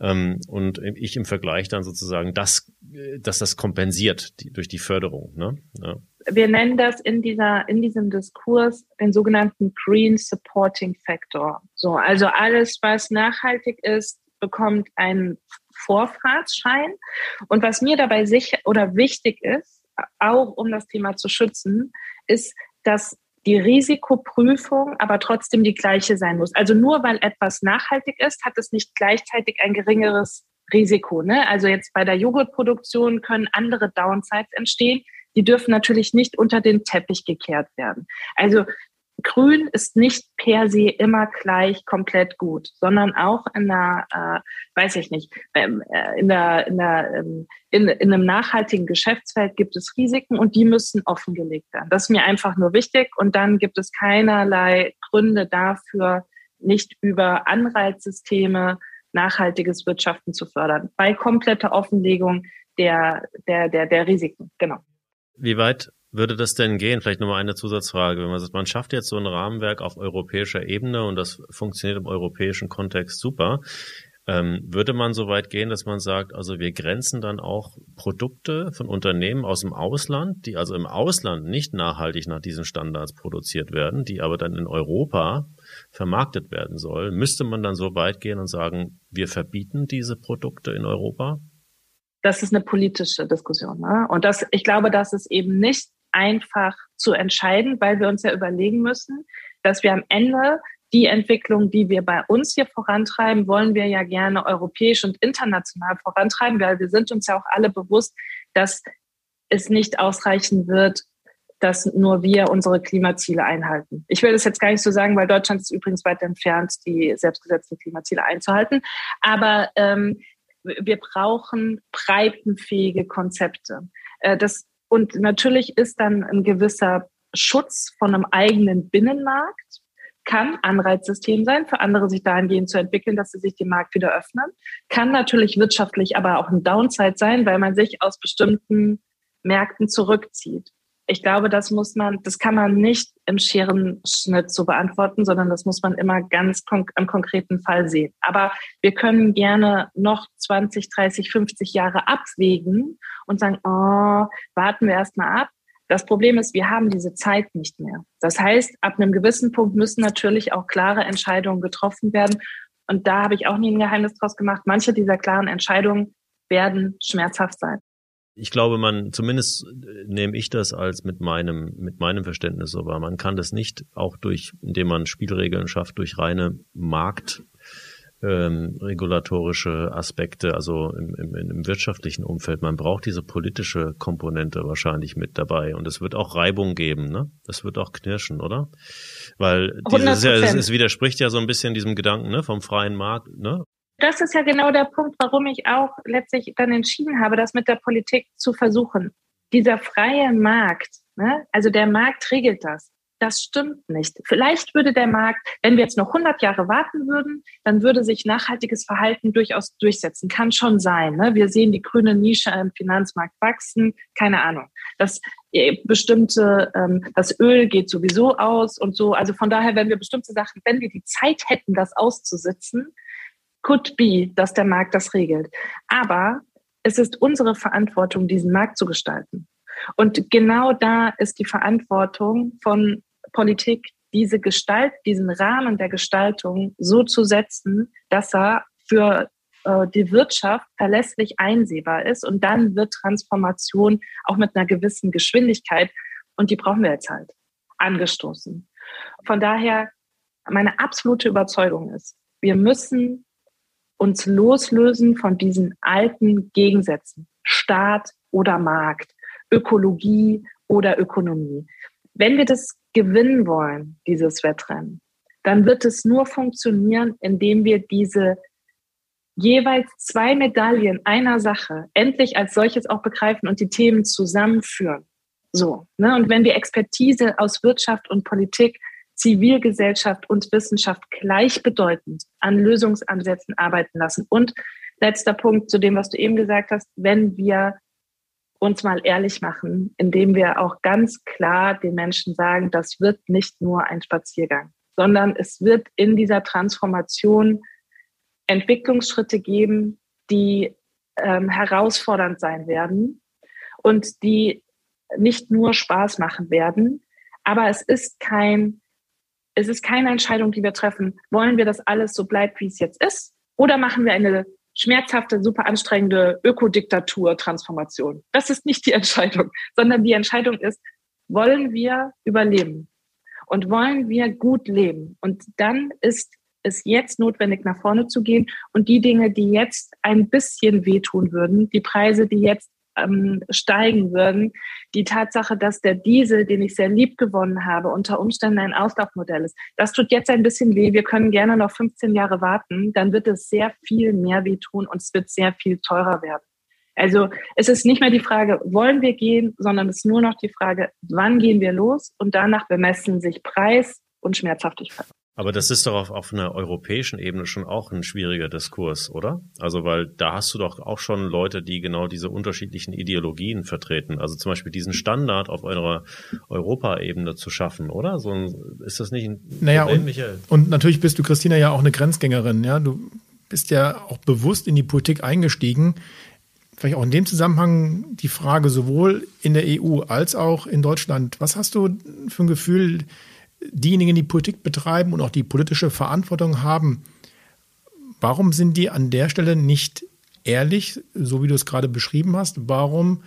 Ähm, und ich im Vergleich dann sozusagen das, äh, dass das kompensiert die, durch die Förderung. Ne? Ja. Wir nennen das in dieser, in diesem Diskurs den sogenannten Green Supporting Factor. So, also alles, was nachhaltig ist, bekommt einen Vorfahrtsschein. Und was mir dabei sicher oder wichtig ist, auch um das Thema zu schützen, ist, dass die Risikoprüfung aber trotzdem die gleiche sein muss. Also nur weil etwas nachhaltig ist, hat es nicht gleichzeitig ein geringeres Risiko. Ne? Also jetzt bei der Joghurtproduktion können andere Downsides entstehen. Die dürfen natürlich nicht unter den Teppich gekehrt werden. Also Grün ist nicht per se immer gleich komplett gut, sondern auch in der, äh, weiß ich nicht, ähm, äh, in, der, in, der, ähm, in, in einem nachhaltigen Geschäftsfeld gibt es Risiken und die müssen offengelegt werden. Das ist mir einfach nur wichtig und dann gibt es keinerlei Gründe dafür, nicht über Anreizsysteme nachhaltiges Wirtschaften zu fördern. Bei kompletter Offenlegung der, der, der, der Risiken, genau. Wie weit würde das denn gehen? Vielleicht nochmal eine Zusatzfrage. Wenn man sagt, man schafft jetzt so ein Rahmenwerk auf europäischer Ebene und das funktioniert im europäischen Kontext super. Ähm, würde man so weit gehen, dass man sagt, also wir grenzen dann auch Produkte von Unternehmen aus dem Ausland, die also im Ausland nicht nachhaltig nach diesen Standards produziert werden, die aber dann in Europa vermarktet werden sollen, müsste man dann so weit gehen und sagen, wir verbieten diese Produkte in Europa? Das ist eine politische Diskussion. Ne? Und das, ich glaube, das ist eben nicht einfach zu entscheiden, weil wir uns ja überlegen müssen, dass wir am Ende die Entwicklung, die wir bei uns hier vorantreiben, wollen wir ja gerne europäisch und international vorantreiben, weil wir sind uns ja auch alle bewusst, dass es nicht ausreichen wird, dass nur wir unsere Klimaziele einhalten. Ich will das jetzt gar nicht so sagen, weil Deutschland ist übrigens weit entfernt, die selbstgesetzten Klimaziele einzuhalten. Aber ähm, wir brauchen breitenfähige Konzepte. Äh, das, und natürlich ist dann ein gewisser Schutz von einem eigenen Binnenmarkt kann Anreizsystem sein, für andere sich dahingehend zu entwickeln, dass sie sich dem Markt wieder öffnen. Kann natürlich wirtschaftlich aber auch ein Downside sein, weil man sich aus bestimmten Märkten zurückzieht. Ich glaube, das muss man, das kann man nicht im Scherenschnitt so beantworten, sondern das muss man immer ganz konk im konkreten Fall sehen. Aber wir können gerne noch 20, 30, 50 Jahre abwägen und sagen, oh, warten wir erst mal ab. Das Problem ist, wir haben diese Zeit nicht mehr. Das heißt, ab einem gewissen Punkt müssen natürlich auch klare Entscheidungen getroffen werden. Und da habe ich auch nie ein Geheimnis draus gemacht. Manche dieser klaren Entscheidungen werden schmerzhaft sein ich glaube, man, zumindest äh, nehme ich das als mit meinem, mit meinem Verständnis so wahr. Man kann das nicht auch durch, indem man Spielregeln schafft, durch reine Markt, ähm, regulatorische Aspekte, also im, im, im wirtschaftlichen Umfeld. Man braucht diese politische Komponente wahrscheinlich mit dabei. Und es wird auch Reibung geben, ne? Das wird auch knirschen, oder? Weil dieses, ja, es, es widerspricht ja so ein bisschen diesem Gedanken ne, vom freien Markt, ne? Das ist ja genau der Punkt, warum ich auch letztlich dann entschieden habe, das mit der Politik zu versuchen. Dieser freie Markt, ne? also der Markt regelt das. Das stimmt nicht. Vielleicht würde der Markt, wenn wir jetzt noch 100 Jahre warten würden, dann würde sich nachhaltiges Verhalten durchaus durchsetzen. Kann schon sein. Ne? Wir sehen die grüne Nische im Finanzmarkt wachsen. Keine Ahnung. Das äh, bestimmte, ähm, das Öl geht sowieso aus und so. Also von daher, wenn wir bestimmte Sachen, wenn wir die Zeit hätten, das auszusitzen, could be, dass der Markt das regelt. Aber es ist unsere Verantwortung, diesen Markt zu gestalten. Und genau da ist die Verantwortung von Politik, diese Gestalt, diesen Rahmen der Gestaltung so zu setzen, dass er für äh, die Wirtschaft verlässlich einsehbar ist. Und dann wird Transformation auch mit einer gewissen Geschwindigkeit, und die brauchen wir jetzt halt, angestoßen. Von daher, meine absolute Überzeugung ist, wir müssen uns loslösen von diesen alten Gegensätzen, Staat oder Markt, Ökologie oder Ökonomie. Wenn wir das gewinnen wollen, dieses Wettrennen, dann wird es nur funktionieren, indem wir diese jeweils zwei Medaillen einer Sache endlich als solches auch begreifen und die Themen zusammenführen. So. Ne? Und wenn wir Expertise aus Wirtschaft und Politik Zivilgesellschaft und Wissenschaft gleichbedeutend an Lösungsansätzen arbeiten lassen. Und letzter Punkt zu dem, was du eben gesagt hast, wenn wir uns mal ehrlich machen, indem wir auch ganz klar den Menschen sagen, das wird nicht nur ein Spaziergang, sondern es wird in dieser Transformation Entwicklungsschritte geben, die ähm, herausfordernd sein werden und die nicht nur Spaß machen werden. Aber es ist kein es ist keine Entscheidung, die wir treffen. Wollen wir, dass alles so bleibt, wie es jetzt ist? Oder machen wir eine schmerzhafte, super anstrengende Ökodiktatur-Transformation? Das ist nicht die *laughs* Entscheidung, sondern die Entscheidung ist, wollen wir überleben? Und wollen wir gut leben? Und dann ist es jetzt notwendig, nach vorne zu gehen und die Dinge, die jetzt ein bisschen wehtun würden, die Preise, die jetzt ähm, steigen würden. Die Tatsache, dass der Diesel, den ich sehr lieb gewonnen habe, unter Umständen ein Auslaufmodell ist, das tut jetzt ein bisschen weh. Wir können gerne noch 15 Jahre warten. Dann wird es sehr viel mehr wehtun und es wird sehr viel teurer werden. Also es ist nicht mehr die Frage, wollen wir gehen, sondern es ist nur noch die Frage, wann gehen wir los und danach bemessen sich Preis und Schmerzhaftigkeit. Aber das ist doch auf, auf einer europäischen Ebene schon auch ein schwieriger Diskurs, oder? Also, weil da hast du doch auch schon Leute, die genau diese unterschiedlichen Ideologien vertreten. Also zum Beispiel diesen Standard auf eurer Europaebene zu schaffen, oder? So ein, ist das nicht ein naja, Problem, und, Michael? Und natürlich bist du, Christina, ja auch eine Grenzgängerin, ja. Du bist ja auch bewusst in die Politik eingestiegen. Vielleicht auch in dem Zusammenhang die Frage sowohl in der EU als auch in Deutschland. Was hast du für ein Gefühl, diejenigen, die Politik betreiben und auch die politische Verantwortung haben, warum sind die an der Stelle nicht ehrlich, so wie du es gerade beschrieben hast? Warum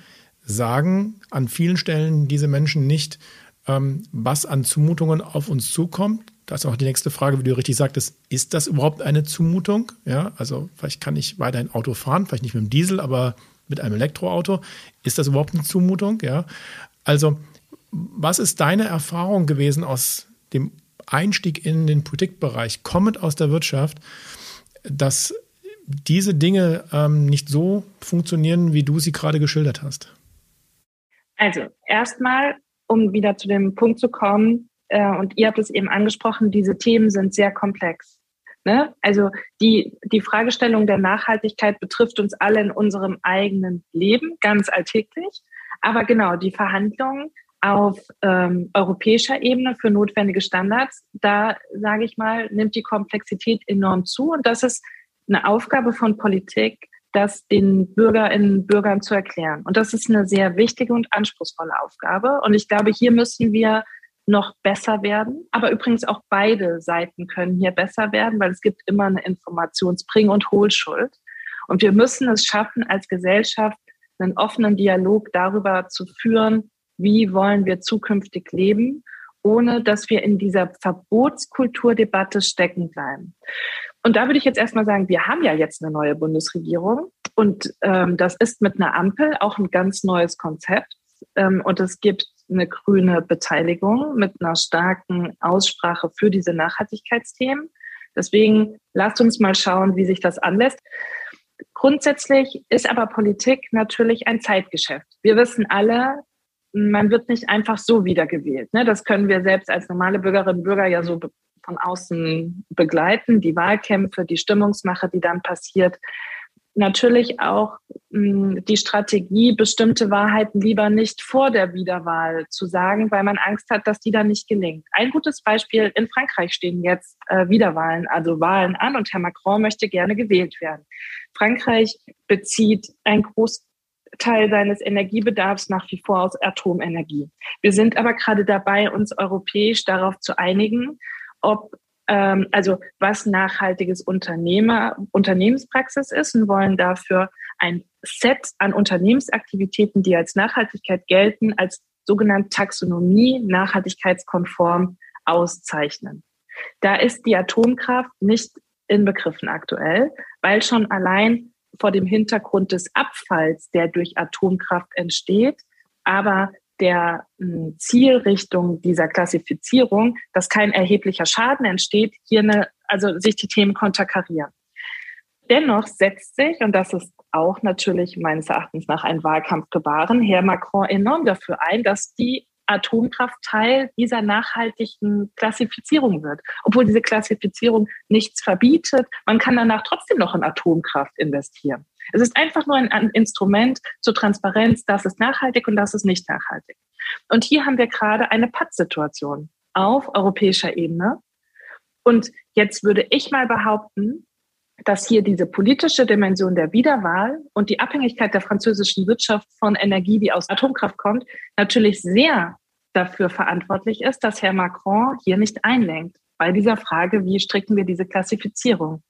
sagen an vielen Stellen diese Menschen nicht, ähm, was an Zumutungen auf uns zukommt. Da ist auch die nächste Frage, wie du richtig sagtest, ist das überhaupt eine Zumutung? Ja, also vielleicht kann ich weiterhin Auto fahren, vielleicht nicht mit dem Diesel, aber mit einem Elektroauto. Ist das überhaupt eine Zumutung? Ja, also was ist deine Erfahrung gewesen aus dem Einstieg in den Politikbereich, kommend aus der Wirtschaft, dass diese Dinge ähm, nicht so funktionieren, wie du sie gerade geschildert hast? Also erstmal, um wieder zu dem Punkt zu kommen, äh, und ihr habt es eben angesprochen, diese Themen sind sehr komplex. Ne? Also die, die Fragestellung der Nachhaltigkeit betrifft uns alle in unserem eigenen Leben, ganz alltäglich. Aber genau, die Verhandlungen auf ähm, europäischer Ebene für notwendige Standards, da sage ich mal, nimmt die Komplexität enorm zu. Und das ist eine Aufgabe von Politik, das den Bürgerinnen und Bürgern zu erklären. Und das ist eine sehr wichtige und anspruchsvolle Aufgabe. Und ich glaube, hier müssen wir noch besser werden. Aber übrigens auch beide Seiten können hier besser werden, weil es gibt immer eine Informationsbring- und Hohlschuld. Und wir müssen es schaffen, als Gesellschaft einen offenen Dialog darüber zu führen, wie wollen wir zukünftig leben, ohne dass wir in dieser Verbotskulturdebatte stecken bleiben. Und da würde ich jetzt erstmal sagen, wir haben ja jetzt eine neue Bundesregierung und ähm, das ist mit einer Ampel auch ein ganz neues Konzept. Ähm, und es gibt eine grüne Beteiligung mit einer starken Aussprache für diese Nachhaltigkeitsthemen. Deswegen lasst uns mal schauen, wie sich das anlässt. Grundsätzlich ist aber Politik natürlich ein Zeitgeschäft. Wir wissen alle, man wird nicht einfach so wiedergewählt. Ne? Das können wir selbst als normale Bürgerinnen und Bürger ja so von außen begleiten, die Wahlkämpfe, die Stimmungsmache, die dann passiert. Natürlich auch mh, hm, die Strategie, bestimmte Wahrheiten lieber nicht vor der Wiederwahl zu sagen, weil man Angst hat, dass die dann nicht gelingt. Ein gutes Beispiel, in Frankreich stehen jetzt äh, Wiederwahlen, also Wahlen an und Herr Macron möchte gerne gewählt werden. Frankreich bezieht ein groß, Teil seines Energiebedarfs nach wie vor aus Atomenergie. Wir sind aber gerade dabei, uns europäisch darauf zu einigen, ob ähm, also was nachhaltiges Unternehmer, Unternehmenspraxis ist und wollen dafür ein Set an Unternehmensaktivitäten, die als Nachhaltigkeit gelten, als sogenannte Taxonomie nachhaltigkeitskonform auszeichnen. Da ist die Atomkraft nicht inbegriffen aktuell, weil schon allein vor dem Hintergrund des Abfalls, der durch Atomkraft entsteht, aber der hm, Zielrichtung dieser Klassifizierung, dass kein erheblicher Schaden entsteht, hier eine, also sich die Themen konterkarieren. Dennoch setzt sich, und das ist auch natürlich meines Erachtens nach ein Wahlkampfgebaren, Herr Macron enorm dafür ein, dass die Atomkraft Teil dieser nachhaltigen Klassifizierung wird. Obwohl diese Klassifizierung nichts verbietet, man kann danach trotzdem noch in Atomkraft investieren. Es ist einfach nur ein, Instrument zur Transparenz, das ist nachhaltig und das ist nicht nachhaltig. Und hier haben wir gerade eine Pattsituation auf europäischer Ebene. Und jetzt würde ich mal behaupten, dass hier diese politische Dimension der Wiederwahl und die Abhängigkeit der französischen Wirtschaft von Energie, die aus Atomkraft kommt, natürlich sehr dafür verantwortlich ist, dass Herr Macron hier nicht einlenkt bei dieser Frage, wie stricken wir diese Klassifizierung.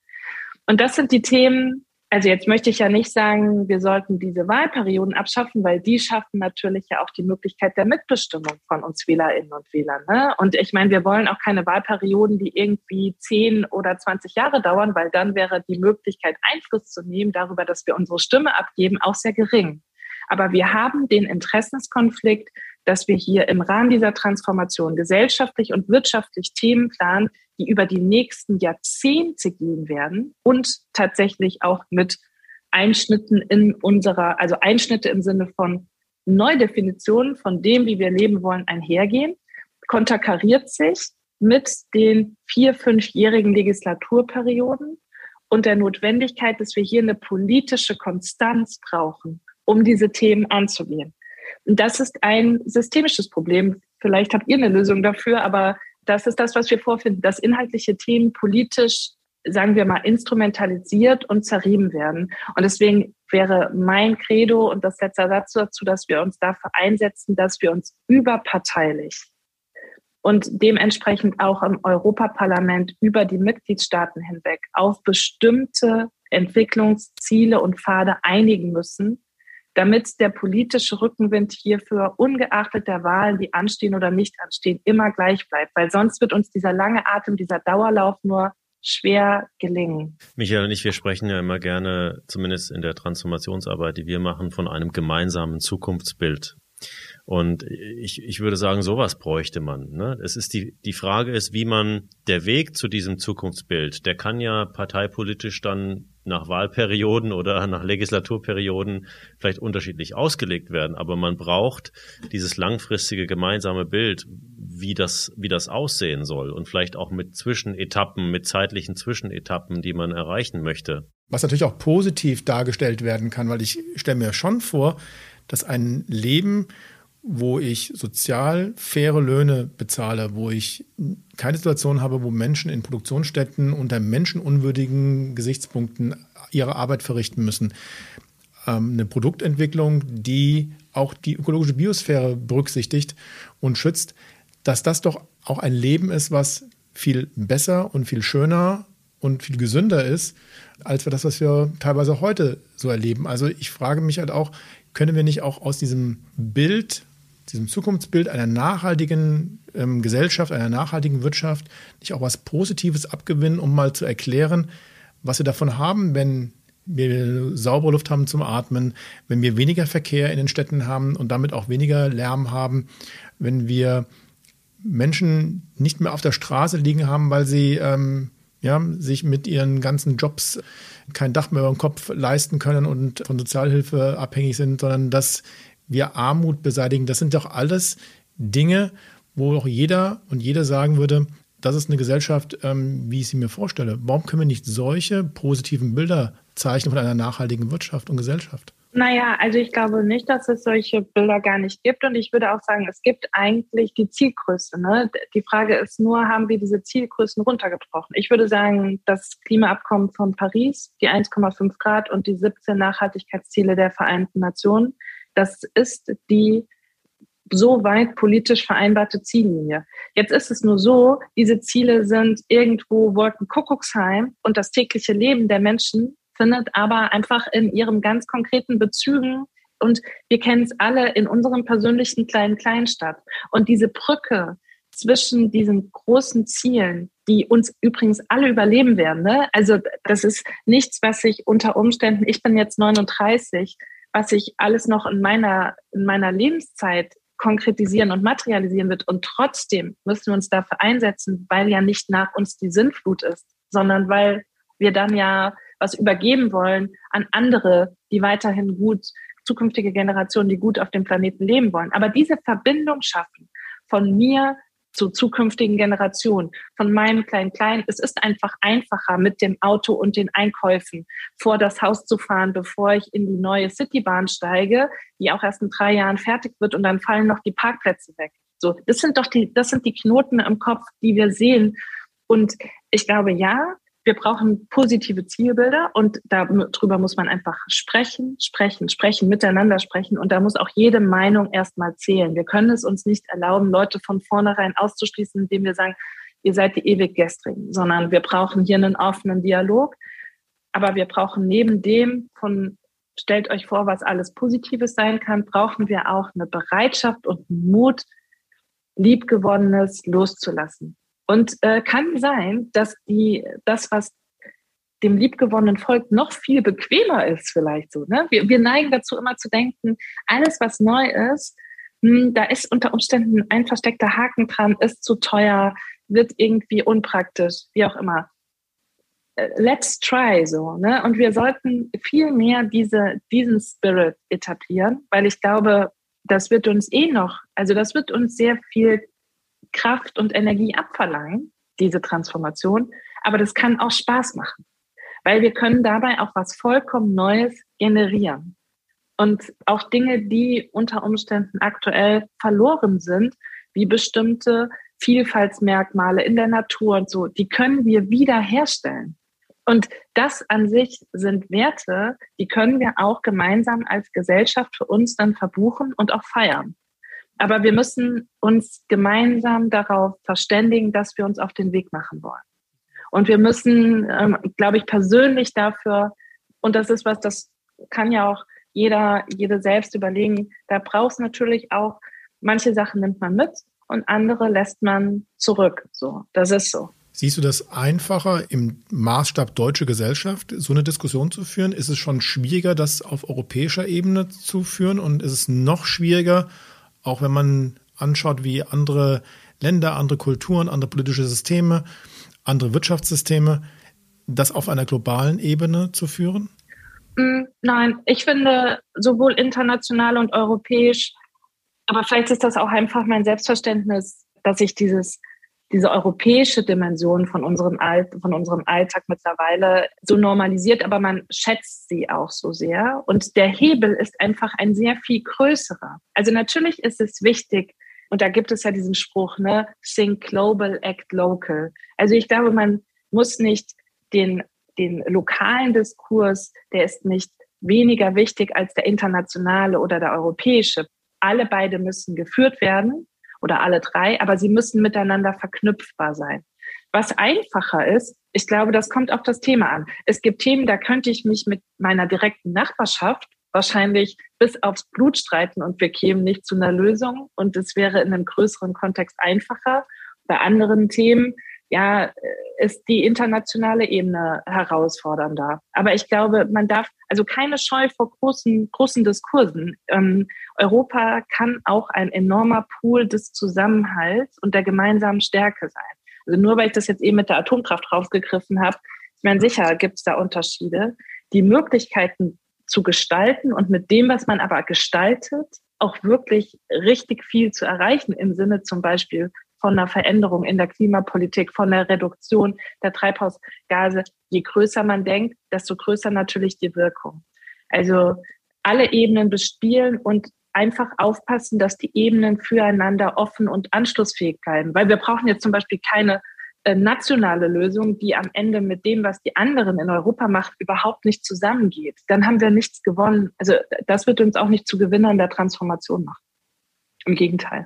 Und das sind die Themen, also jetzt möchte ich ja nicht sagen, wir sollten diese Wahlperioden abschaffen, weil die schaffen natürlich ja auch die Möglichkeit der Mitbestimmung von uns Wählerinnen und Wählern. Ne? Und ich meine, wir wollen auch keine Wahlperioden, die irgendwie zehn oder zwanzig Jahre dauern, weil dann wäre die Möglichkeit, Einfluss zu nehmen darüber, dass wir unsere Stimme abgeben, auch sehr gering. Aber wir haben den Interessenskonflikt, dass wir hier im Rahmen dieser Transformation gesellschaftlich und wirtschaftlich Themen planen, die über die nächsten Jahrzehnte gehen werden und tatsächlich auch mit Einschnitten in unserer, also Einschnitte im Sinne von Neudefinitionen von dem, wie wir leben wollen, einhergehen, konterkariert sich mit den vier, fünfjährigen Legislaturperioden und der Notwendigkeit, dass wir hier eine politische Konstanz brauchen, um diese Themen anzugehen. Und das ist ein systemisches Problem. Vielleicht habt ihr eine Lösung dafür, aber das ist das, was wir vorfinden, dass inhaltliche Themen politisch, sagen wir mal, instrumentalisiert und zerrieben werden. Und deswegen wäre mein Credo und das letzte Satz dazu, dass wir uns dafür einsetzen, dass wir uns überparteilich und dementsprechend auch im Europaparlament über die Mitgliedstaaten hinweg auf bestimmte Entwicklungsziele und Pfade einigen müssen, damit der politische Rückenwind hierfür ungeachtet der Wahlen, die anstehen oder nicht anstehen, immer gleich bleibt, weil sonst wird uns dieser lange Atem, dieser Dauerlauf nur schwer gelingen. Michael und ich, wir sprechen ja immer gerne, zumindest in der Transformationsarbeit, die wir machen, von einem gemeinsamen Zukunftsbild. Und ich, ich würde sagen, sowas bräuchte man. Ne? Es ist die, die Frage ist, wie man der Weg zu diesem Zukunftsbild, der kann ja parteipolitisch dann nach Wahlperioden oder nach Legislaturperioden vielleicht unterschiedlich ausgelegt werden, aber man braucht dieses langfristige gemeinsame Bild, wie das, wie das aussehen soll und vielleicht auch mit Zwischenetappen, mit zeitlichen Zwischenetappen, die man erreichen möchte. Was natürlich auch positiv dargestellt werden kann, weil ich stelle mir schon vor, dass ein Leben, wo ich sozial faire Löhne bezahle, wo ich keine Situation habe, wo Menschen in Produktionsstätten unter menschenunwürdigen Gesichtspunkten ihre Arbeit verrichten müssen. Ähm, eine Produktentwicklung, die auch die ökologische Biosphäre berücksichtigt und schützt, dass das doch auch ein Leben ist, was viel besser und viel schöner und viel gesünder ist, als wir das, was wir teilweise heute so erleben. Also ich frage mich halt auch, können wir nicht auch aus diesem Bild diesem Zukunftsbild einer nachhaltigen ähm, Gesellschaft, einer nachhaltigen Wirtschaft nicht auch was Positives abgewinnen, um mal zu erklären, was wir davon haben, wenn wir saubere Luft haben zum Atmen, wenn wir weniger Verkehr in den Städten haben und damit auch weniger Lärm haben, wenn wir Menschen nicht mehr auf der Straße liegen haben, weil sie ähm, ja, sich mit ihren ganzen Jobs kein Dach mehr über dem Kopf leisten können und von Sozialhilfe abhängig sind, sondern dass wir Armut beseitigen. Das sind doch alles Dinge, wo auch jeder und jeder sagen würde, das ist eine Gesellschaft, ähm, wie ich sie mir vorstelle. Warum können wir nicht solche positiven Bilder zeichnen von einer nachhaltigen Wirtschaft und Gesellschaft? Naja, also ich glaube nicht, dass es solche Bilder gar nicht gibt. Und ich würde auch sagen, es gibt eigentlich die Zielgröße. Ne? Die Frage ist nur, haben wir diese Zielgrößen runtergebrochen? Ich würde sagen, das Klimaabkommen von Paris, die 1,5 Grad und die 17 Nachhaltigkeitsziele der Vereinten Nationen, das ist die so weit politisch vereinbarte Ziellinie. Jetzt ist es nur so, diese Ziele sind irgendwo Wolkenkuckucksheim und das tägliche Leben der Menschen findet aber einfach in ihren ganz konkreten Bezügen und wir kennen es alle in unserem persönlichen kleinen Kleinstadt. Und diese Brücke zwischen diesen großen Zielen, die uns übrigens alle überleben werden. Ne? Also das ist nichts, was sich unter Umständen, ich bin jetzt 39, was sich alles noch in meiner, in meiner Lebenszeit konkretisieren und materialisieren wird. Und trotzdem müssen wir uns dafür einsetzen, weil ja nicht nach uns die Sinnflut ist, sondern weil wir dann ja was übergeben wollen an andere, die weiterhin gut, zukünftige Generationen, die gut auf dem Planeten leben wollen. Aber diese Verbindung schaffen von mir zu zukünftigen Generationen, von meinem kleinen Klein. Es ist einfach einfacher, mit dem Auto und den Einkäufen vor das Haus zu fahren, bevor ich in die neue Citybahn steige, die auch erst in drei Jahren fertig wird und dann fallen noch die Parkplätze weg. So, das sind doch die, das sind die Knoten im Kopf, die wir sehen. Und ich glaube, ja, wir brauchen positive Zielbilder und darüber muss man einfach sprechen, sprechen, sprechen, miteinander sprechen und da muss auch jede Meinung erstmal zählen. Wir können es uns nicht erlauben, Leute von vornherein auszuschließen, indem wir sagen, ihr seid die ewig Gestrigen, sondern wir brauchen hier einen offenen Dialog. Aber wir brauchen neben dem von stellt euch vor, was alles Positives sein kann, brauchen wir auch eine Bereitschaft und Mut, liebgewonnenes loszulassen. Und äh, kann sein, dass die, das, was dem liebgewonnenen Volk noch viel bequemer ist, vielleicht so. Ne? Wir, wir neigen dazu immer zu denken, alles, was neu ist, mh, hm, da ist unter Umständen ein versteckter Haken dran, ist zu teuer, wird irgendwie unpraktisch, wie auch immer. Äh, let's try so. Ne? Und wir sollten viel mehr diese, diesen Spirit etablieren, weil ich glaube, das wird uns eh noch, also das wird uns sehr viel Kraft und Energie abverlangen, diese Transformation. Aber das kann auch Spaß machen, weil wir können dabei auch was vollkommen Neues generieren. Und auch Dinge, die unter Umständen aktuell verloren sind, wie bestimmte Vielfaltsmerkmale in der Natur und so, die können wir wiederherstellen. Und das an sich sind Werte, die können wir auch gemeinsam als Gesellschaft für uns dann verbuchen und auch feiern. Aber wir müssen uns gemeinsam darauf verständigen, dass wir uns auf den Weg machen wollen. Und wir müssen, ähm, glaube ich, persönlich dafür, und das ist was, das kann ja auch jeder, jede selbst überlegen. Da braucht es natürlich auch, manche Sachen nimmt man mit und andere lässt man zurück. So, das ist so. Siehst du das einfacher im Maßstab deutsche Gesellschaft, so eine Diskussion zu führen? Ist es schon schwieriger, das auf europäischer Ebene zu führen? Und ist es noch schwieriger, auch wenn man anschaut, wie andere Länder, andere Kulturen, andere politische Systeme, andere Wirtschaftssysteme, das auf einer globalen Ebene zu führen? Mm, nein, ich finde sowohl international und europäisch, aber vielleicht ist das auch einfach mein Selbstverständnis, dass ich dieses diese europäische Dimension von unserem, All von unserem Alltag mittlerweile so normalisiert, aber man schätzt sie auch so sehr. Und der Hebel ist einfach ein sehr viel größerer. Also natürlich ist es wichtig, und da gibt es ja diesen Spruch, ne, think global, act local. Also ich glaube, man muss nicht den, den lokalen Diskurs, der ist nicht weniger wichtig als der internationale oder der europäische. Alle beide müssen geführt werden oder alle drei, aber sie müssen miteinander verknüpfbar sein. Was einfacher ist, ich glaube, das kommt auf das Thema an. Es gibt Themen, da könnte ich mich mit meiner direkten Nachbarschaft wahrscheinlich bis aufs Blut streiten und wir kämen nicht zu einer Lösung und es wäre in einem größeren Kontext einfacher. Bei anderen Themen ja, ist die internationale Ebene herausfordernder. Aber ich glaube, man darf also keine Scheu vor großen, großen Diskursen. Ähm, Europa kann auch ein enormer Pool des Zusammenhalts und der gemeinsamen Stärke sein. Also nur weil ich das jetzt eben mit der Atomkraft rausgegriffen habe, ich meine, sicher gibt es da Unterschiede. Die Möglichkeiten zu gestalten und mit dem, was man aber gestaltet, auch wirklich richtig viel zu erreichen im Sinne zum Beispiel von einer Veränderung in der Klimapolitik, von der Reduktion der Treibhausgase. Je größer man denkt, desto größer natürlich die Wirkung. Also alle Ebenen bespielen und einfach aufpassen, dass die Ebenen füreinander offen und anschlussfähig bleiben. Weil wir brauchen jetzt zum Beispiel keine äh, nationale Lösung, die am Ende mit dem, was die anderen in Europa machen, überhaupt nicht zusammengeht. Dann haben wir nichts gewonnen. Also das wird uns auch nicht zu Gewinnern der Transformation machen. Im Gegenteil.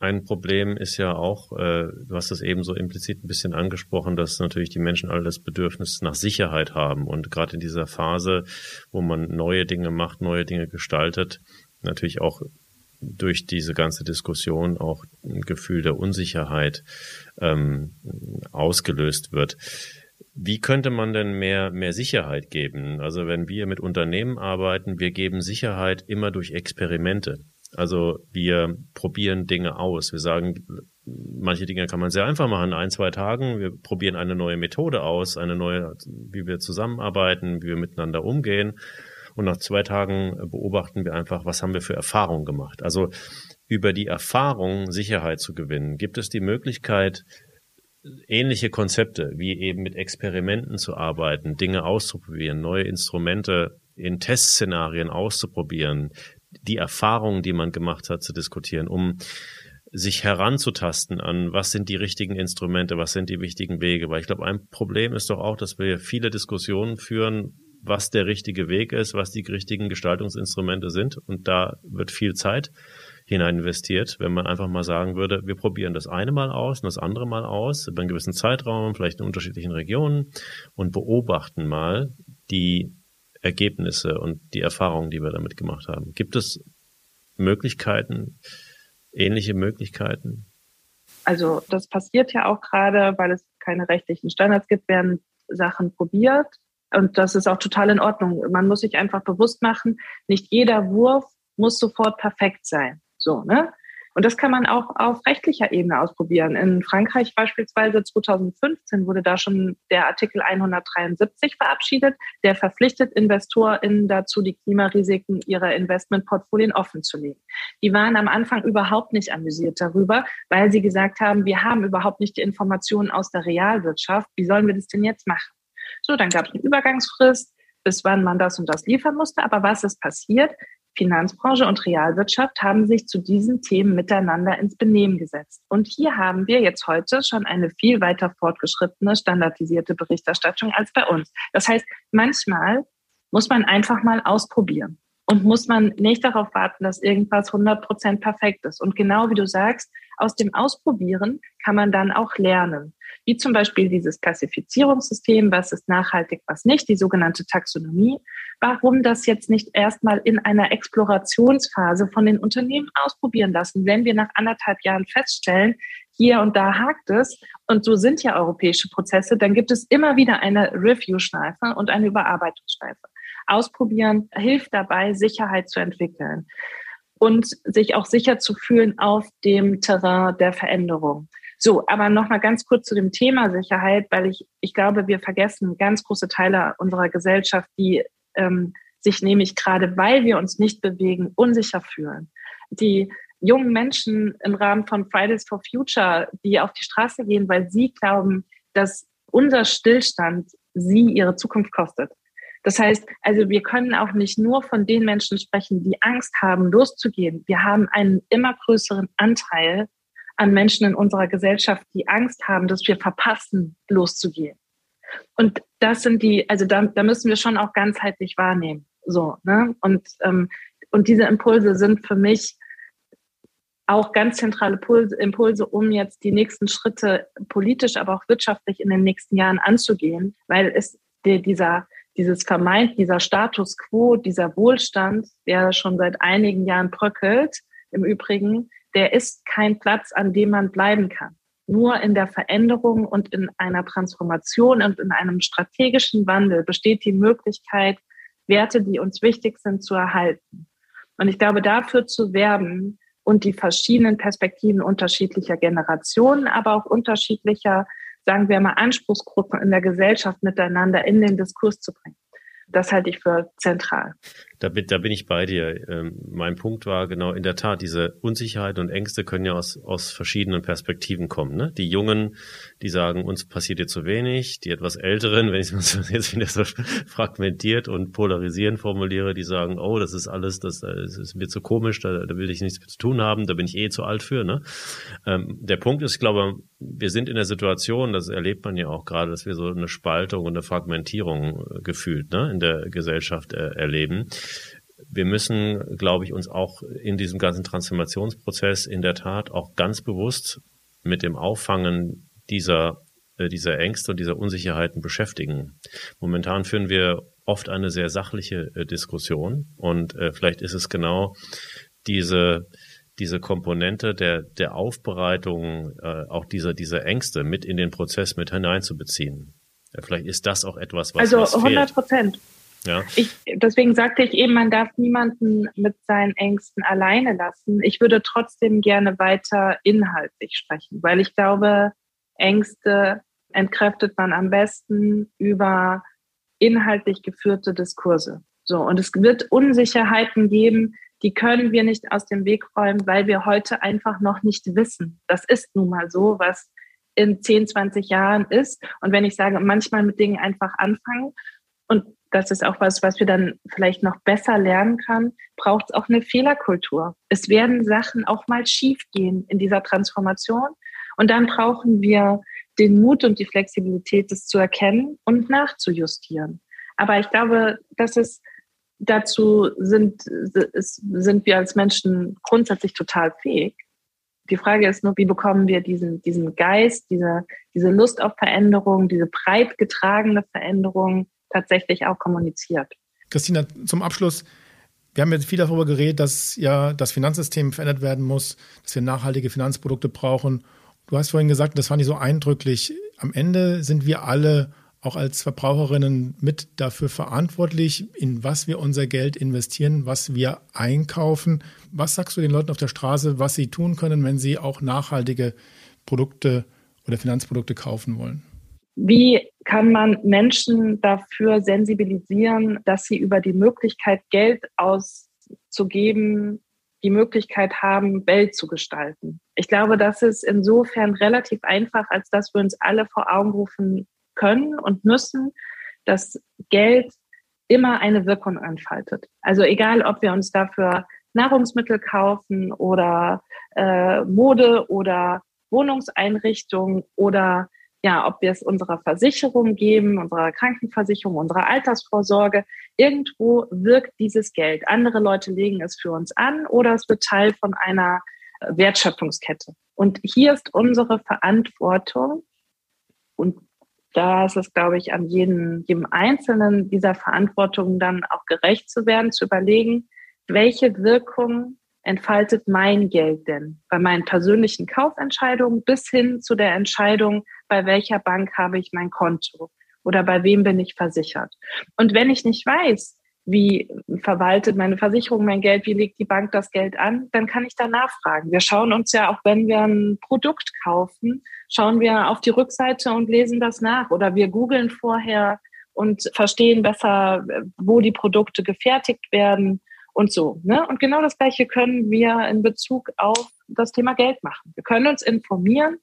Ein Problem ist ja auch, äh, du hast das eben so implizit ein bisschen angesprochen, dass natürlich die Menschen alle das Bedürfnis nach Sicherheit haben. Und gerade in dieser Phase, wo man neue Dinge macht, neue Dinge gestaltet, natürlich auch durch diese ganze Diskussion auch ein Gefühl der Unsicherheit ähm, ausgelöst wird. Wie könnte man denn mehr, mehr Sicherheit geben? Also wenn wir mit Unternehmen arbeiten, wir geben Sicherheit immer durch Experimente. Also wir probieren Dinge aus. Wir sagen, manche Dinge kann man sehr einfach machen, in ein, zwei Tagen. Wir probieren eine neue Methode aus, eine neue, wie wir zusammenarbeiten, wie wir miteinander umgehen. Und nach zwei Tagen beobachten wir einfach, was haben wir für Erfahrungen gemacht. Also über die Erfahrung Sicherheit zu gewinnen, gibt es die Möglichkeit, ähnliche Konzepte wie eben mit Experimenten zu arbeiten, Dinge auszuprobieren, neue Instrumente in Testszenarien auszuprobieren, die Erfahrungen, die man gemacht hat, zu diskutieren, um sich heranzutasten an, was sind die richtigen Instrumente, was sind die wichtigen Wege. Weil ich glaube, ein Problem ist doch auch, dass wir viele Diskussionen führen, was der richtige Weg ist, was die richtigen Gestaltungsinstrumente sind. Und da wird viel Zeit hinein investiert, wenn man einfach mal sagen würde, wir probieren das eine mal aus und das andere mal aus, über einen gewissen Zeitraum, vielleicht in unterschiedlichen Regionen und beobachten mal die Ergebnisse und die Erfahrungen, die wir damit gemacht haben. Gibt es Möglichkeiten, ähnliche Möglichkeiten? Also das passiert ja auch gerade, weil es keine rechtlichen Standards gibt, werden Sachen probiert. Und das ist auch total in Ordnung. Man muss sich einfach bewusst machen, nicht jeder Wurf muss sofort perfekt sein. So, ne? Und das kann man auch auf rechtlicher Ebene ausprobieren. In Frankreich beispielsweise 2015 wurde da schon der Artikel 173 verabschiedet, der verpflichtet InvestorInnen dazu, die Klimarisiken ihrer Investmentportfolien offenzulegen. Die waren am Anfang überhaupt nicht amüsiert darüber, weil sie gesagt haben, wir haben überhaupt nicht die Informationen aus der Realwirtschaft. Wie sollen wir das denn jetzt machen? So, dann gab es eine Übergangsfrist, bis wann man das und das liefern musste. Aber was ist passiert? Finanzbranche und Realwirtschaft haben sich zu diesen Themen miteinander ins Benehmen gesetzt. Und hier haben wir jetzt heute schon eine viel weiter fortgeschrittene, standardisierte Berichterstattung als bei uns. Das heißt, manchmal muss man einfach mal ausprobieren und muss man nicht darauf warten, dass irgendwas 100 Prozent perfekt ist. Und genau wie du sagst, aus dem Ausprobieren kann man dann auch lernen. Wie zum Beispiel dieses Klassifizierungssystem, was ist nachhaltig, was nicht, die sogenannte Taxonomie. warum das jetzt nicht erstmal in einer Explorationsphase von den Unternehmen ausprobieren lassen, wenn wir nach anderthalb Jahren feststellen, hier und da hakt es, und so sind ja europäische Prozesse, dann gibt es immer wieder eine Review-Schleife und eine Überarbeitungsschleife. Ausprobieren hilft dabei, Sicherheit zu entwickeln und sich auch sicher zu fühlen auf dem Terrain der Veränderung. So, aber noch mal ganz kurz zu dem Thema Sicherheit, weil ich, ich glaube, wir vergessen ganz große Teile unserer Gesellschaft, die ähm, sich nämlich gerade, weil wir uns nicht bewegen, unsicher fühlen. Die jungen Menschen im Rahmen von Fridays for Future, die auf die Straße gehen, weil sie glauben, dass unser Stillstand sie ihre Zukunft kostet. Das heißt, also wir können auch nicht nur von den Menschen sprechen, die Angst haben, loszugehen. Wir haben einen immer größeren Anteil an Menschen in unserer Gesellschaft, die Angst haben, dass wir verpassen, loszugehen. Und das sind die, also da, da müssen wir schon auch ganzheitlich wahrnehmen. So, ne? Und, ähm, und diese Impulse sind für mich auch ganz zentrale Impulse, um jetzt die nächsten Schritte politisch, aber auch wirtschaftlich in den nächsten Jahren anzugehen, weil es der, dieser, dieses Vermeint, dieser Status quo, dieser Wohlstand, der schon seit einigen Jahren bröckelt, im Übrigen, der ist kein Platz, an dem man bleiben kann. Nur in der Veränderung und in einer Transformation und in einem strategischen Wandel besteht die Möglichkeit, Werte, die uns wichtig sind, zu erhalten. Und ich glaube, dafür zu werben und die verschiedenen Perspektiven unterschiedlicher Generationen, aber auch unterschiedlicher, sagen wir mal, Anspruchsgruppen in der Gesellschaft miteinander in den Diskurs zu bringen. Das halte ich für zentral. Da bin, da bin ich bei dir. Ähm, mein Punkt war genau in der Tat, diese Unsicherheit und Ängste können ja aus, aus verschiedenen Perspektiven kommen. Ne? Die Jungen, die sagen, uns passiert hier zu wenig. Die etwas Älteren, wenn ich es *laughs* jetzt wieder so fragmentiert und polarisierend formuliere, die sagen, oh, das ist alles, das, das ist mir zu komisch, da, da will ich nichts zu tun haben, da bin ich eh zu alt für. Ne? Ähm, der Punkt ist, ich glaube, wir sind in der Situation, das erlebt man ja auch gerade, dass wir so eine Spaltung und eine Fragmentierung äh, gefühlt ne, in der Gesellschaft äh, erleben wir müssen, glaube ich, uns auch in diesem ganzen Transformationsprozess in der Tat auch ganz bewusst mit dem Auffangen dieser, äh, dieser Ängste und dieser Unsicherheiten beschäftigen. Momentan führen wir oft eine sehr sachliche äh, Diskussion und vielleicht ist es genau diese, diese Komponente der, der Aufbereitung äh, auch dieser, dieser Ängste mit in den Prozess mit hineinzubeziehen. Ja, vielleicht ist das auch etwas, was Also was 100 Prozent. Ja. Ich, deswegen sagte ich eben, man darf niemanden mit seinen Ängsten alleine lassen. Ich würde trotzdem gerne weiter inhaltlich sprechen, weil ich glaube, Ängste entkräftet man am besten über inhaltlich geführte Diskurse. So. Und es wird Unsicherheiten geben, die können wir nicht aus dem Weg räumen, weil wir heute einfach noch nicht wissen. Das ist nun mal so, was in 10, 20 Jahren ist. Und wenn ich sage, manchmal mit Dingen einfach anfangen und das ist auch was, was wir dann vielleicht noch besser lernen können, braucht es auch eine Fehlerkultur. Es werden Sachen auch mal schief gehen in dieser Transformation. Und dann brauchen wir den Mut und die Flexibilität, das zu erkennen und nachzujustieren. Aber ich glaube, das ist dazu sind, sind wir als Menschen grundsätzlich total fähig. Die Frage ist nur, wie bekommen wir diesen, diesen Geist, diese, diese Lust auf Veränderung, diese breit getragene Veränderung tatsächlich auch kommuniziert. Christina, zum Abschluss. Wir haben jetzt viel darüber geredet, dass ja das Finanzsystem verändert werden muss, dass wir nachhaltige Finanzprodukte brauchen. Du hast vorhin gesagt, das fand ich so eindrücklich. Am Ende sind wir alle auch als Verbraucherinnen mit dafür verantwortlich, in was wir unser Geld investieren, was wir einkaufen. Was sagst du den Leuten auf der Straße, was sie tun können, wenn sie auch nachhaltige Produkte oder Finanzprodukte kaufen wollen? Wie kann man Menschen dafür sensibilisieren, dass sie über die Möglichkeit, Geld auszugeben, die Möglichkeit haben, Welt zu gestalten? Ich glaube, das ist insofern relativ einfach, als dass wir uns alle vor Augen rufen können und müssen, dass Geld immer eine Wirkung entfaltet. Also egal, ob wir uns dafür Nahrungsmittel kaufen oder äh, Mode oder Wohnungseinrichtungen oder ja, ob wir es unserer Versicherung geben, unserer Krankenversicherung, unserer Altersvorsorge, irgendwo wirkt dieses Geld. Andere Leute legen es für uns an oder es wird Teil von einer Wertschöpfungskette. Und hier ist unsere Verantwortung und da ist es, glaube ich, an jedem, jedem Einzelnen dieser Verantwortung dann auch gerecht zu werden, zu überlegen, welche Wirkung entfaltet mein Geld denn bei meinen persönlichen Kaufentscheidungen bis hin zu der Entscheidung, bei welcher Bank habe ich mein Konto oder bei wem bin ich versichert. Und wenn ich nicht weiß, wie verwaltet meine Versicherung mein Geld, wie legt die Bank das Geld an, dann kann ich da nachfragen. Wir schauen uns ja auch, wenn wir ein Produkt kaufen, schauen wir auf die Rückseite und lesen das nach oder wir googeln vorher und verstehen besser, wo die Produkte gefertigt werden und so. Ne? Und genau das Gleiche können wir in Bezug auf das Thema Geld machen. Wir können uns informieren,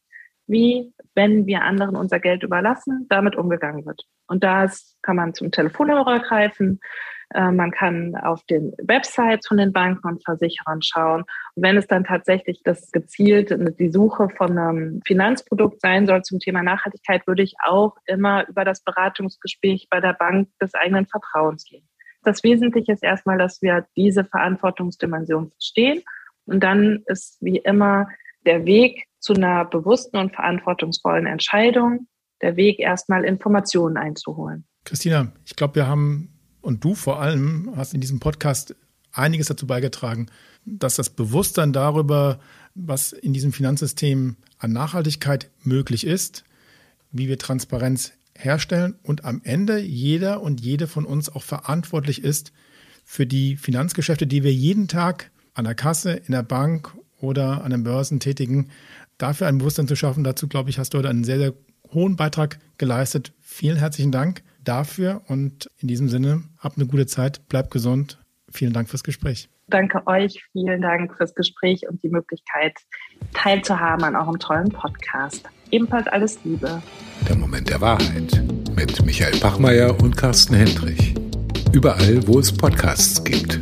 wie, wenn wir anderen unser Geld überlassen, damit umgegangen wird. Und da kann man zum Telefonhörer greifen, man kann auf den Websites von den Banken und Versicherern schauen. Und wenn es dann tatsächlich das gezielt die Suche von einem Finanzprodukt sein soll zum Thema Nachhaltigkeit, würde ich auch immer über das Beratungsgespräch bei der Bank des eigenen Vertrauens gehen. Das Wesentliche ist erstmal, dass wir diese Verantwortungsdimension verstehen. Und dann ist wie immer der Weg zu einer bewussten und verantwortungsvollen Entscheidung, der Weg erstmal Informationen einzuholen. Christina, ich glaube, wir haben und du vor allem hast in diesem Podcast einiges dazu beigetragen, dass das Bewusstsein darüber, was in diesem Finanzsystem an Nachhaltigkeit möglich ist, wie wir Transparenz herstellen und am Ende jeder und jede von uns auch verantwortlich ist für die Finanzgeschäfte, die wir jeden Tag an der Kasse, in der Bank oder an den Börsen tätigen. Dafür ein Bewusstsein zu schaffen, dazu glaube ich, hast du heute einen sehr, sehr hohen Beitrag geleistet. Vielen herzlichen Dank dafür und in diesem Sinne, habt eine gute Zeit, bleibt gesund. Vielen Dank fürs Gespräch. Danke euch, vielen Dank fürs Gespräch und die Möglichkeit, teilzuhaben an eurem tollen Podcast. Ebenfalls alles Liebe. Der Moment der Wahrheit mit Michael Bachmeier und Carsten Hendrich. Überall, wo es Podcasts gibt.